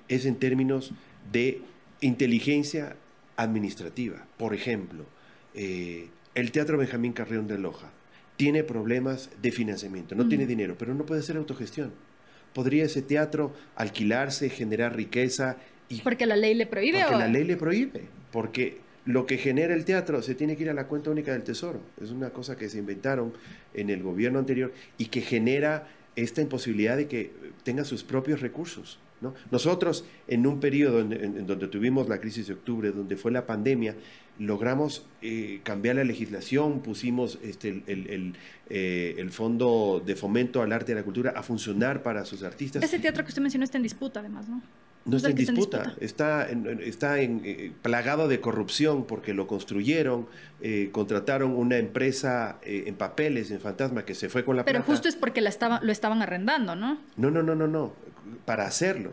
[SPEAKER 2] es en términos de inteligencia administrativa. Por ejemplo, eh, el Teatro Benjamín Carrión de Loja tiene problemas de financiamiento, no tiene dinero, pero no puede hacer autogestión. ¿Podría ese teatro alquilarse, generar riqueza?
[SPEAKER 1] Y, porque la ley le prohíbe.
[SPEAKER 2] Porque la ley le prohíbe, porque lo que genera el teatro se tiene que ir a la cuenta única del tesoro. Es una cosa que se inventaron en el gobierno anterior y que genera esta imposibilidad de que tenga sus propios recursos. ¿no? Nosotros, en un periodo en, donde tuvimos la crisis de octubre, donde fue la pandemia, logramos eh, cambiar la legislación, pusimos este, el, eh, el, Fondo de Fomento al Arte y a la Cultura a funcionar para sus artistas.
[SPEAKER 1] Ese teatro que usted mencionó está en disputa, además, ¿no?
[SPEAKER 2] No está en disputa, está, está en, eh, plagado de corrupción porque lo construyeron, eh, contrataron una empresa eh, en papeles, en fantasma, que se fue con la
[SPEAKER 1] Pero justo es porque la estaba, lo estaban arrendando, ¿no?
[SPEAKER 2] No, no, no, no, no, para hacerlo.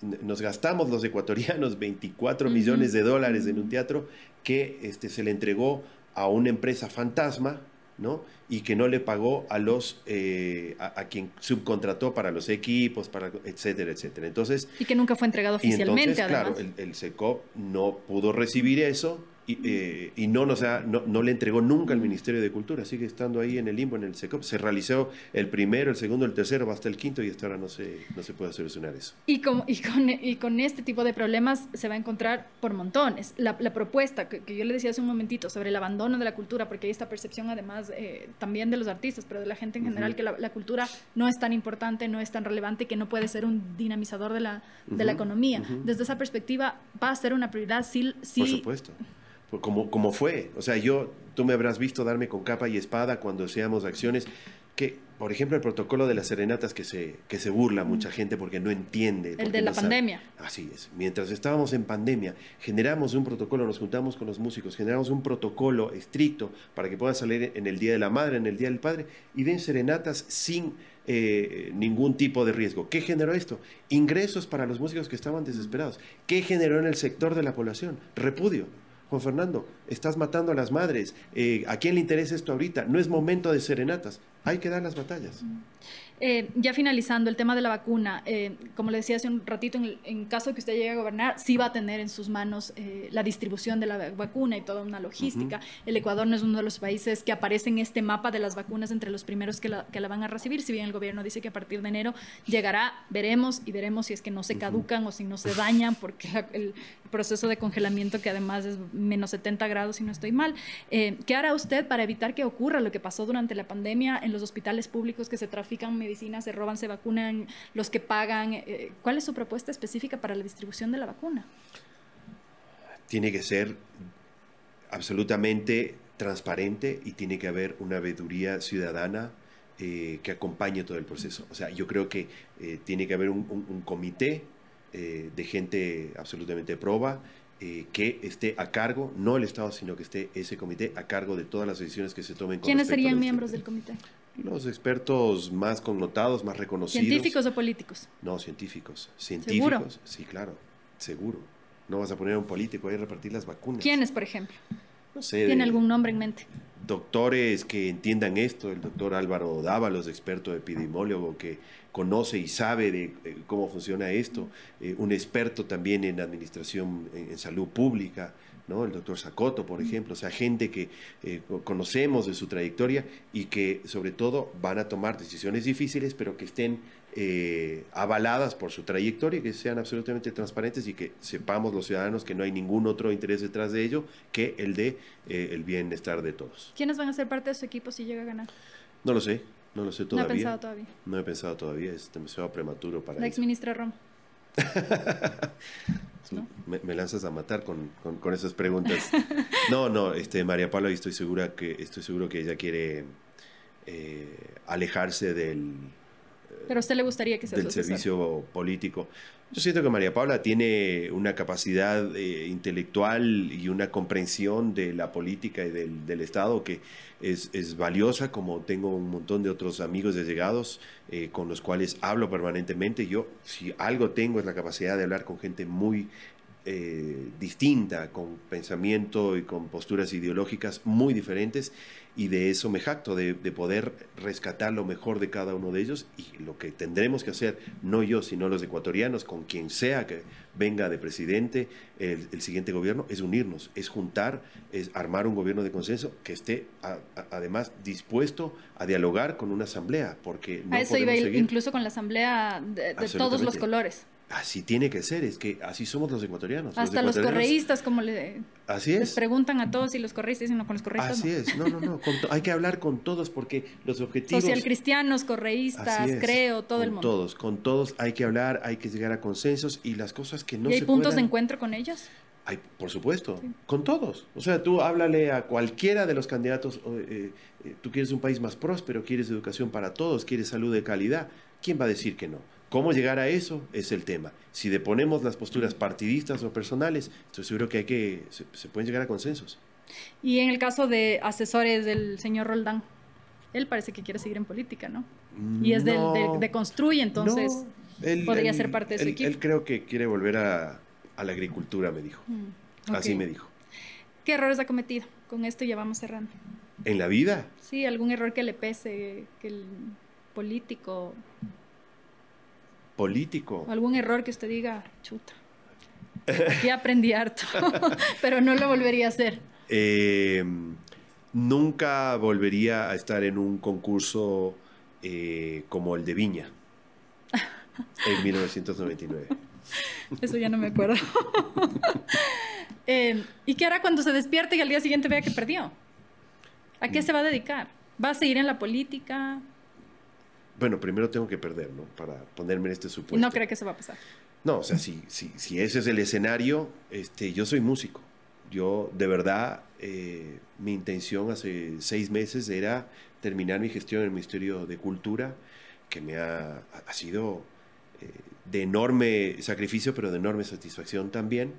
[SPEAKER 2] Nos gastamos los ecuatorianos 24 millones de dólares en un teatro que este, se le entregó a una empresa fantasma, ¿no? y que no le pagó a los eh, a, quien subcontrató para los equipos, para etcétera, etcétera. Entonces
[SPEAKER 1] y que nunca fue entregado oficialmente.
[SPEAKER 2] Y entonces, claro, el, el SECOP no pudo recibir eso y, eh, y no, no, no, no, le entregó nunca al Ministerio de Cultura, sigue estando ahí en el limbo, en el SECOP. Se realizó el primero, el segundo, el tercero, hasta el quinto y hasta ahora no se, no se puede solucionar eso.
[SPEAKER 1] Y con, y, con, y con este tipo de problemas se va a encontrar por montones. La, la propuesta que, que, yo le decía hace un momentito sobre el abandono de la cultura, porque hay esta percepción además eh, también de los artistas, pero de la gente en general, que la, la, cultura no es tan importante, no es tan relevante, que no puede ser un dinamizador de la, de la economía. Desde esa perspectiva va a ser una prioridad sí, sí
[SPEAKER 2] por supuesto pues, como, como fue. O sea, yo, tú me habrás visto darme con capa y espada cuando hacíamos acciones que, por ejemplo, el protocolo de las serenatas que se, que se burla mucha gente porque no entiende.
[SPEAKER 1] El de la pandemia.
[SPEAKER 2] Así es. Mientras estábamos en pandemia, generamos un protocolo, nos juntamos con los músicos, generamos un protocolo estricto para que puedan salir en el Día de la Madre, en el Día del Padre, y den serenatas sin eh, ningún tipo de riesgo. ¿Qué generó esto? Ingresos para los músicos que estaban desesperados. ¿Qué generó en el sector de la población? Repudio. Juan Fernando, estás matando a las madres. Eh, ¿A quién le interesa esto ahorita? No es momento de serenatas. Hay que dar las batallas.
[SPEAKER 1] Eh, ya finalizando el tema de la vacuna, eh, como le decía hace un ratito, en, caso de que usted llegue a gobernar, sí va a tener en sus manos eh, la distribución de la vacuna y toda una logística. El Ecuador no es uno de los países que aparece en este mapa de las vacunas entre los primeros que la, que la van a recibir, si bien el gobierno dice que a partir de enero llegará, veremos y veremos si es que no se caducan o si no se dañan, porque el proceso de congelamiento que además es menos 70 grados si no estoy mal. ¿Qué hará usted para evitar que ocurra lo que pasó durante la pandemia en los hospitales públicos que se trafican medicinas, se roban, se vacunan, los que pagan. Eh, ¿Cuál es su propuesta específica para la distribución de la vacuna?
[SPEAKER 2] Tiene que ser absolutamente transparente y tiene que haber una veeduría ciudadana eh, que acompañe todo el proceso. O sea, yo creo que eh, tiene que haber un, comité de gente absolutamente proba que esté a cargo, no el Estado, sino que esté ese comité a cargo de todas las decisiones que se tomen.
[SPEAKER 1] ¿Quiénes serían miembros del comité?
[SPEAKER 2] Los expertos más connotados, más reconocidos.
[SPEAKER 1] ¿Científicos o políticos?
[SPEAKER 2] No, científicos. Científicos, sí, claro, seguro. No vas a poner a un político ahí a repartir las vacunas.
[SPEAKER 1] ¿Quiénes, por ejemplo?
[SPEAKER 2] No sé.
[SPEAKER 1] ¿Tiene algún nombre en mente?
[SPEAKER 2] Doctores que entiendan esto, el doctor Álvaro Dávalos, experto epidemiólogo que conoce y sabe de cómo funciona esto, eh, un experto también en administración en salud pública, ¿no? el doctor Sacoto, por ejemplo, o sea, gente que eh, conocemos de su trayectoria y que sobre todo van a tomar decisiones difíciles, pero que estén eh, avaladas por su trayectoria, que sean absolutamente transparentes y que sepamos los ciudadanos que no hay ningún otro interés detrás de ello que el de eh, el bienestar de todos.
[SPEAKER 1] ¿Quiénes van a ser parte de su equipo si llega a ganar?
[SPEAKER 2] No lo sé, no lo sé todavía.
[SPEAKER 1] No he pensado todavía.
[SPEAKER 2] No he pensado todavía, es demasiado prematuro para
[SPEAKER 1] La ex ministra
[SPEAKER 2] Me, lanzas a matar con, con, esas preguntas. No, no, este, María Paula, estoy, segura que, estoy seguro que ella quiere eh, alejarse del,
[SPEAKER 1] pero a usted le gustaría que
[SPEAKER 2] se del servicio político. Yo siento que María Paula tiene una capacidad eh, intelectual y una comprensión de la política y del, del Estado que es, es, valiosa, como tengo un montón de otros amigos llegados eh, con los cuales hablo permanentemente. Yo, si algo tengo, es la capacidad de hablar con gente muy eh, distinta, con pensamiento y con posturas ideológicas muy diferentes y de eso me jacto, de, poder rescatar lo mejor de cada uno de ellos y lo que tendremos que hacer, no yo, sino los ecuatorianos, con quien sea que venga de presidente el, siguiente gobierno, es unirnos, es juntar, es armar un gobierno de consenso que esté además dispuesto a dialogar con una asamblea, porque
[SPEAKER 1] no a eso iba incluso con la asamblea de todos los colores.
[SPEAKER 2] Así tiene que ser, es que así somos los ecuatorianos.
[SPEAKER 1] Hasta los, correístas, como le,
[SPEAKER 2] así es.
[SPEAKER 1] les preguntan a todos si los correístas dicen no con los correístas.
[SPEAKER 2] Así es, no, no, no, hay que hablar con todos porque los objetivos...
[SPEAKER 1] Social cristianos, correístas, creo, todo el mundo.
[SPEAKER 2] todos, con todos hay que hablar, hay que llegar a consensos y las cosas que no
[SPEAKER 1] ¿Y
[SPEAKER 2] hay
[SPEAKER 1] puntos de encuentro con ellos?
[SPEAKER 2] Hay, por supuesto, con todos. O sea, tú háblale a cualquiera de los candidatos, eh, eh, tú quieres un país más próspero, quieres educación para todos, quieres salud de calidad, ¿quién va a decir que no? ¿Cómo llegar a eso? Es el tema. Si deponemos las posturas partidistas o personales, estoy seguro que, hay que se, pueden llegar a consensos.
[SPEAKER 1] Y en el caso de asesores del señor Roldán, él parece que quiere seguir en política, ¿no? Y es del, de, Construye, entonces podría ser parte de su equipo.
[SPEAKER 2] Él creo que quiere volver a, la agricultura, me dijo. Mm, Así me dijo.
[SPEAKER 1] ¿Qué errores ha cometido? Con esto ya vamos cerrando.
[SPEAKER 2] ¿En la vida?
[SPEAKER 1] Sí, algún error que le pese, que el político
[SPEAKER 2] político.
[SPEAKER 1] ¿Algún error que usted diga, chuta? Aquí aprendí harto, pero no lo volvería a hacer.
[SPEAKER 2] Eh, nunca volvería a estar en un concurso eh, como el de Viña en 1999.
[SPEAKER 1] Eso ya no me acuerdo. Eh, ¿Y qué hará cuando se despierte y al día siguiente vea que perdió? ¿A qué se va a dedicar? ¿Va a seguir en la política?
[SPEAKER 2] Bueno, primero tengo que perder, ¿no? Para ponerme en este supuesto.
[SPEAKER 1] ¿Y no cree que eso va a pasar?
[SPEAKER 2] No, o sea, si, si, si ese es el escenario, este, yo soy músico. Yo, de verdad, eh, mi intención hace seis meses era terminar mi gestión en el Ministerio de Cultura, que me ha, ha sido eh, de enorme sacrificio, pero de enorme satisfacción también.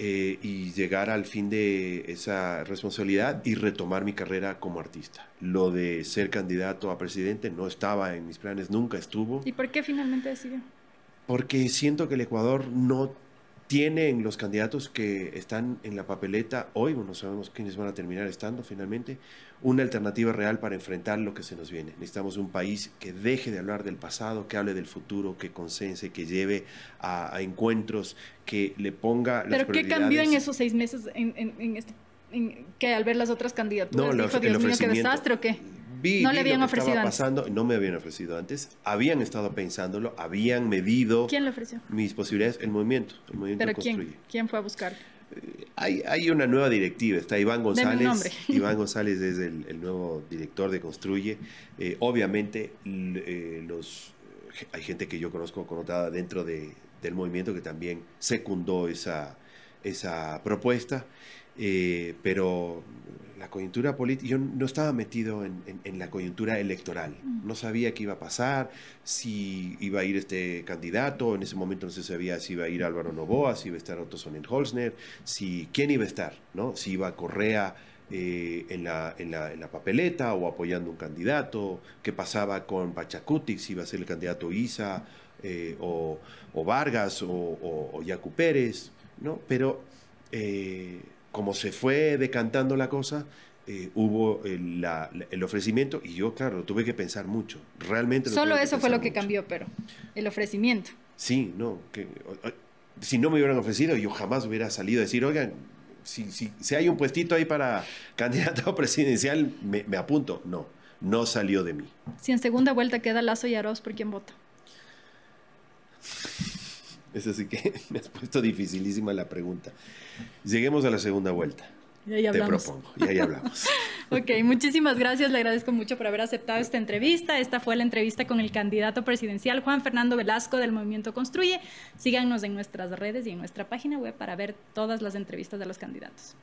[SPEAKER 2] Eh, y llegar al fin de esa responsabilidad y retomar mi carrera como artista. Lo de ser candidato a presidente no estaba en mis planes, nunca estuvo.
[SPEAKER 1] ¿Y por qué finalmente decidió?
[SPEAKER 2] Porque siento que el Ecuador no tienen los candidatos que están en la papeleta hoy, no sabemos quiénes van a terminar estando finalmente, una alternativa real para enfrentar lo que se nos viene. Necesitamos un país que deje de hablar del pasado, que hable del futuro, que consense, que lleve a, encuentros, que le ponga...
[SPEAKER 1] ¿Pero qué cambió en esos seis meses en, este, que al ver las otras candidaturas
[SPEAKER 2] no,
[SPEAKER 1] dijo, Dios mío, qué desastre o qué?
[SPEAKER 2] No le habían ofrecido estaba pasando, no me habían ofrecido antes, habían estado pensándolo, habían medido
[SPEAKER 1] ¿Quién le ofreció?
[SPEAKER 2] mis posibilidades, el movimiento, el movimiento
[SPEAKER 1] ¿Pero quién? ¿Quién fue a buscar?
[SPEAKER 2] hay, hay, una nueva directiva, está Iván González. Iván González es el, nuevo director de Construye. Eh, obviamente, eh, los, hay gente que yo conozco connotada dentro de, del movimiento que también secundó esa, esa propuesta, eh, pero la coyuntura política, yo no estaba metido en, la coyuntura electoral, mm. no sabía qué iba a pasar, si iba a ir este candidato, en ese momento no se sabía si iba a ir Álvaro Novoa, si iba a estar Otto Sonnenholzner, si quién iba a estar, ¿no? si iba Correa eh, en, la, en, la, en, la, papeleta o apoyando un candidato, qué pasaba con Pachacuti, si iba a ser el candidato Isa eh, o, Vargas o, o, Yacu Pérez, ¿no? pero... Eh, como se fue decantando la cosa, eh, hubo el, ofrecimiento y yo, claro, tuve que pensar mucho. Realmente.
[SPEAKER 1] Solo eso fue lo que cambió, pero el ofrecimiento.
[SPEAKER 2] Sí, no. Que, si no me hubieran ofrecido, yo jamás hubiera salido a decir, oigan, si, si, hay un puestito ahí para candidato presidencial, me, me, apunto. No, no salió de mí.
[SPEAKER 1] Si en segunda vuelta queda Lazo y Aroz, ¿por quién vota?
[SPEAKER 2] Es así que me has puesto dificilísima la pregunta. Lleguemos a la segunda vuelta.
[SPEAKER 1] Y ahí hablamos.
[SPEAKER 2] Te propongo, y ahí hablamos.
[SPEAKER 1] ok, muchísimas gracias. Le agradezco mucho por haber aceptado esta entrevista. Esta fue la entrevista con el candidato presidencial Juan Fernando Velasco del Movimiento Construye. Síganos en nuestras redes y en nuestra página web para ver todas las entrevistas de los candidatos.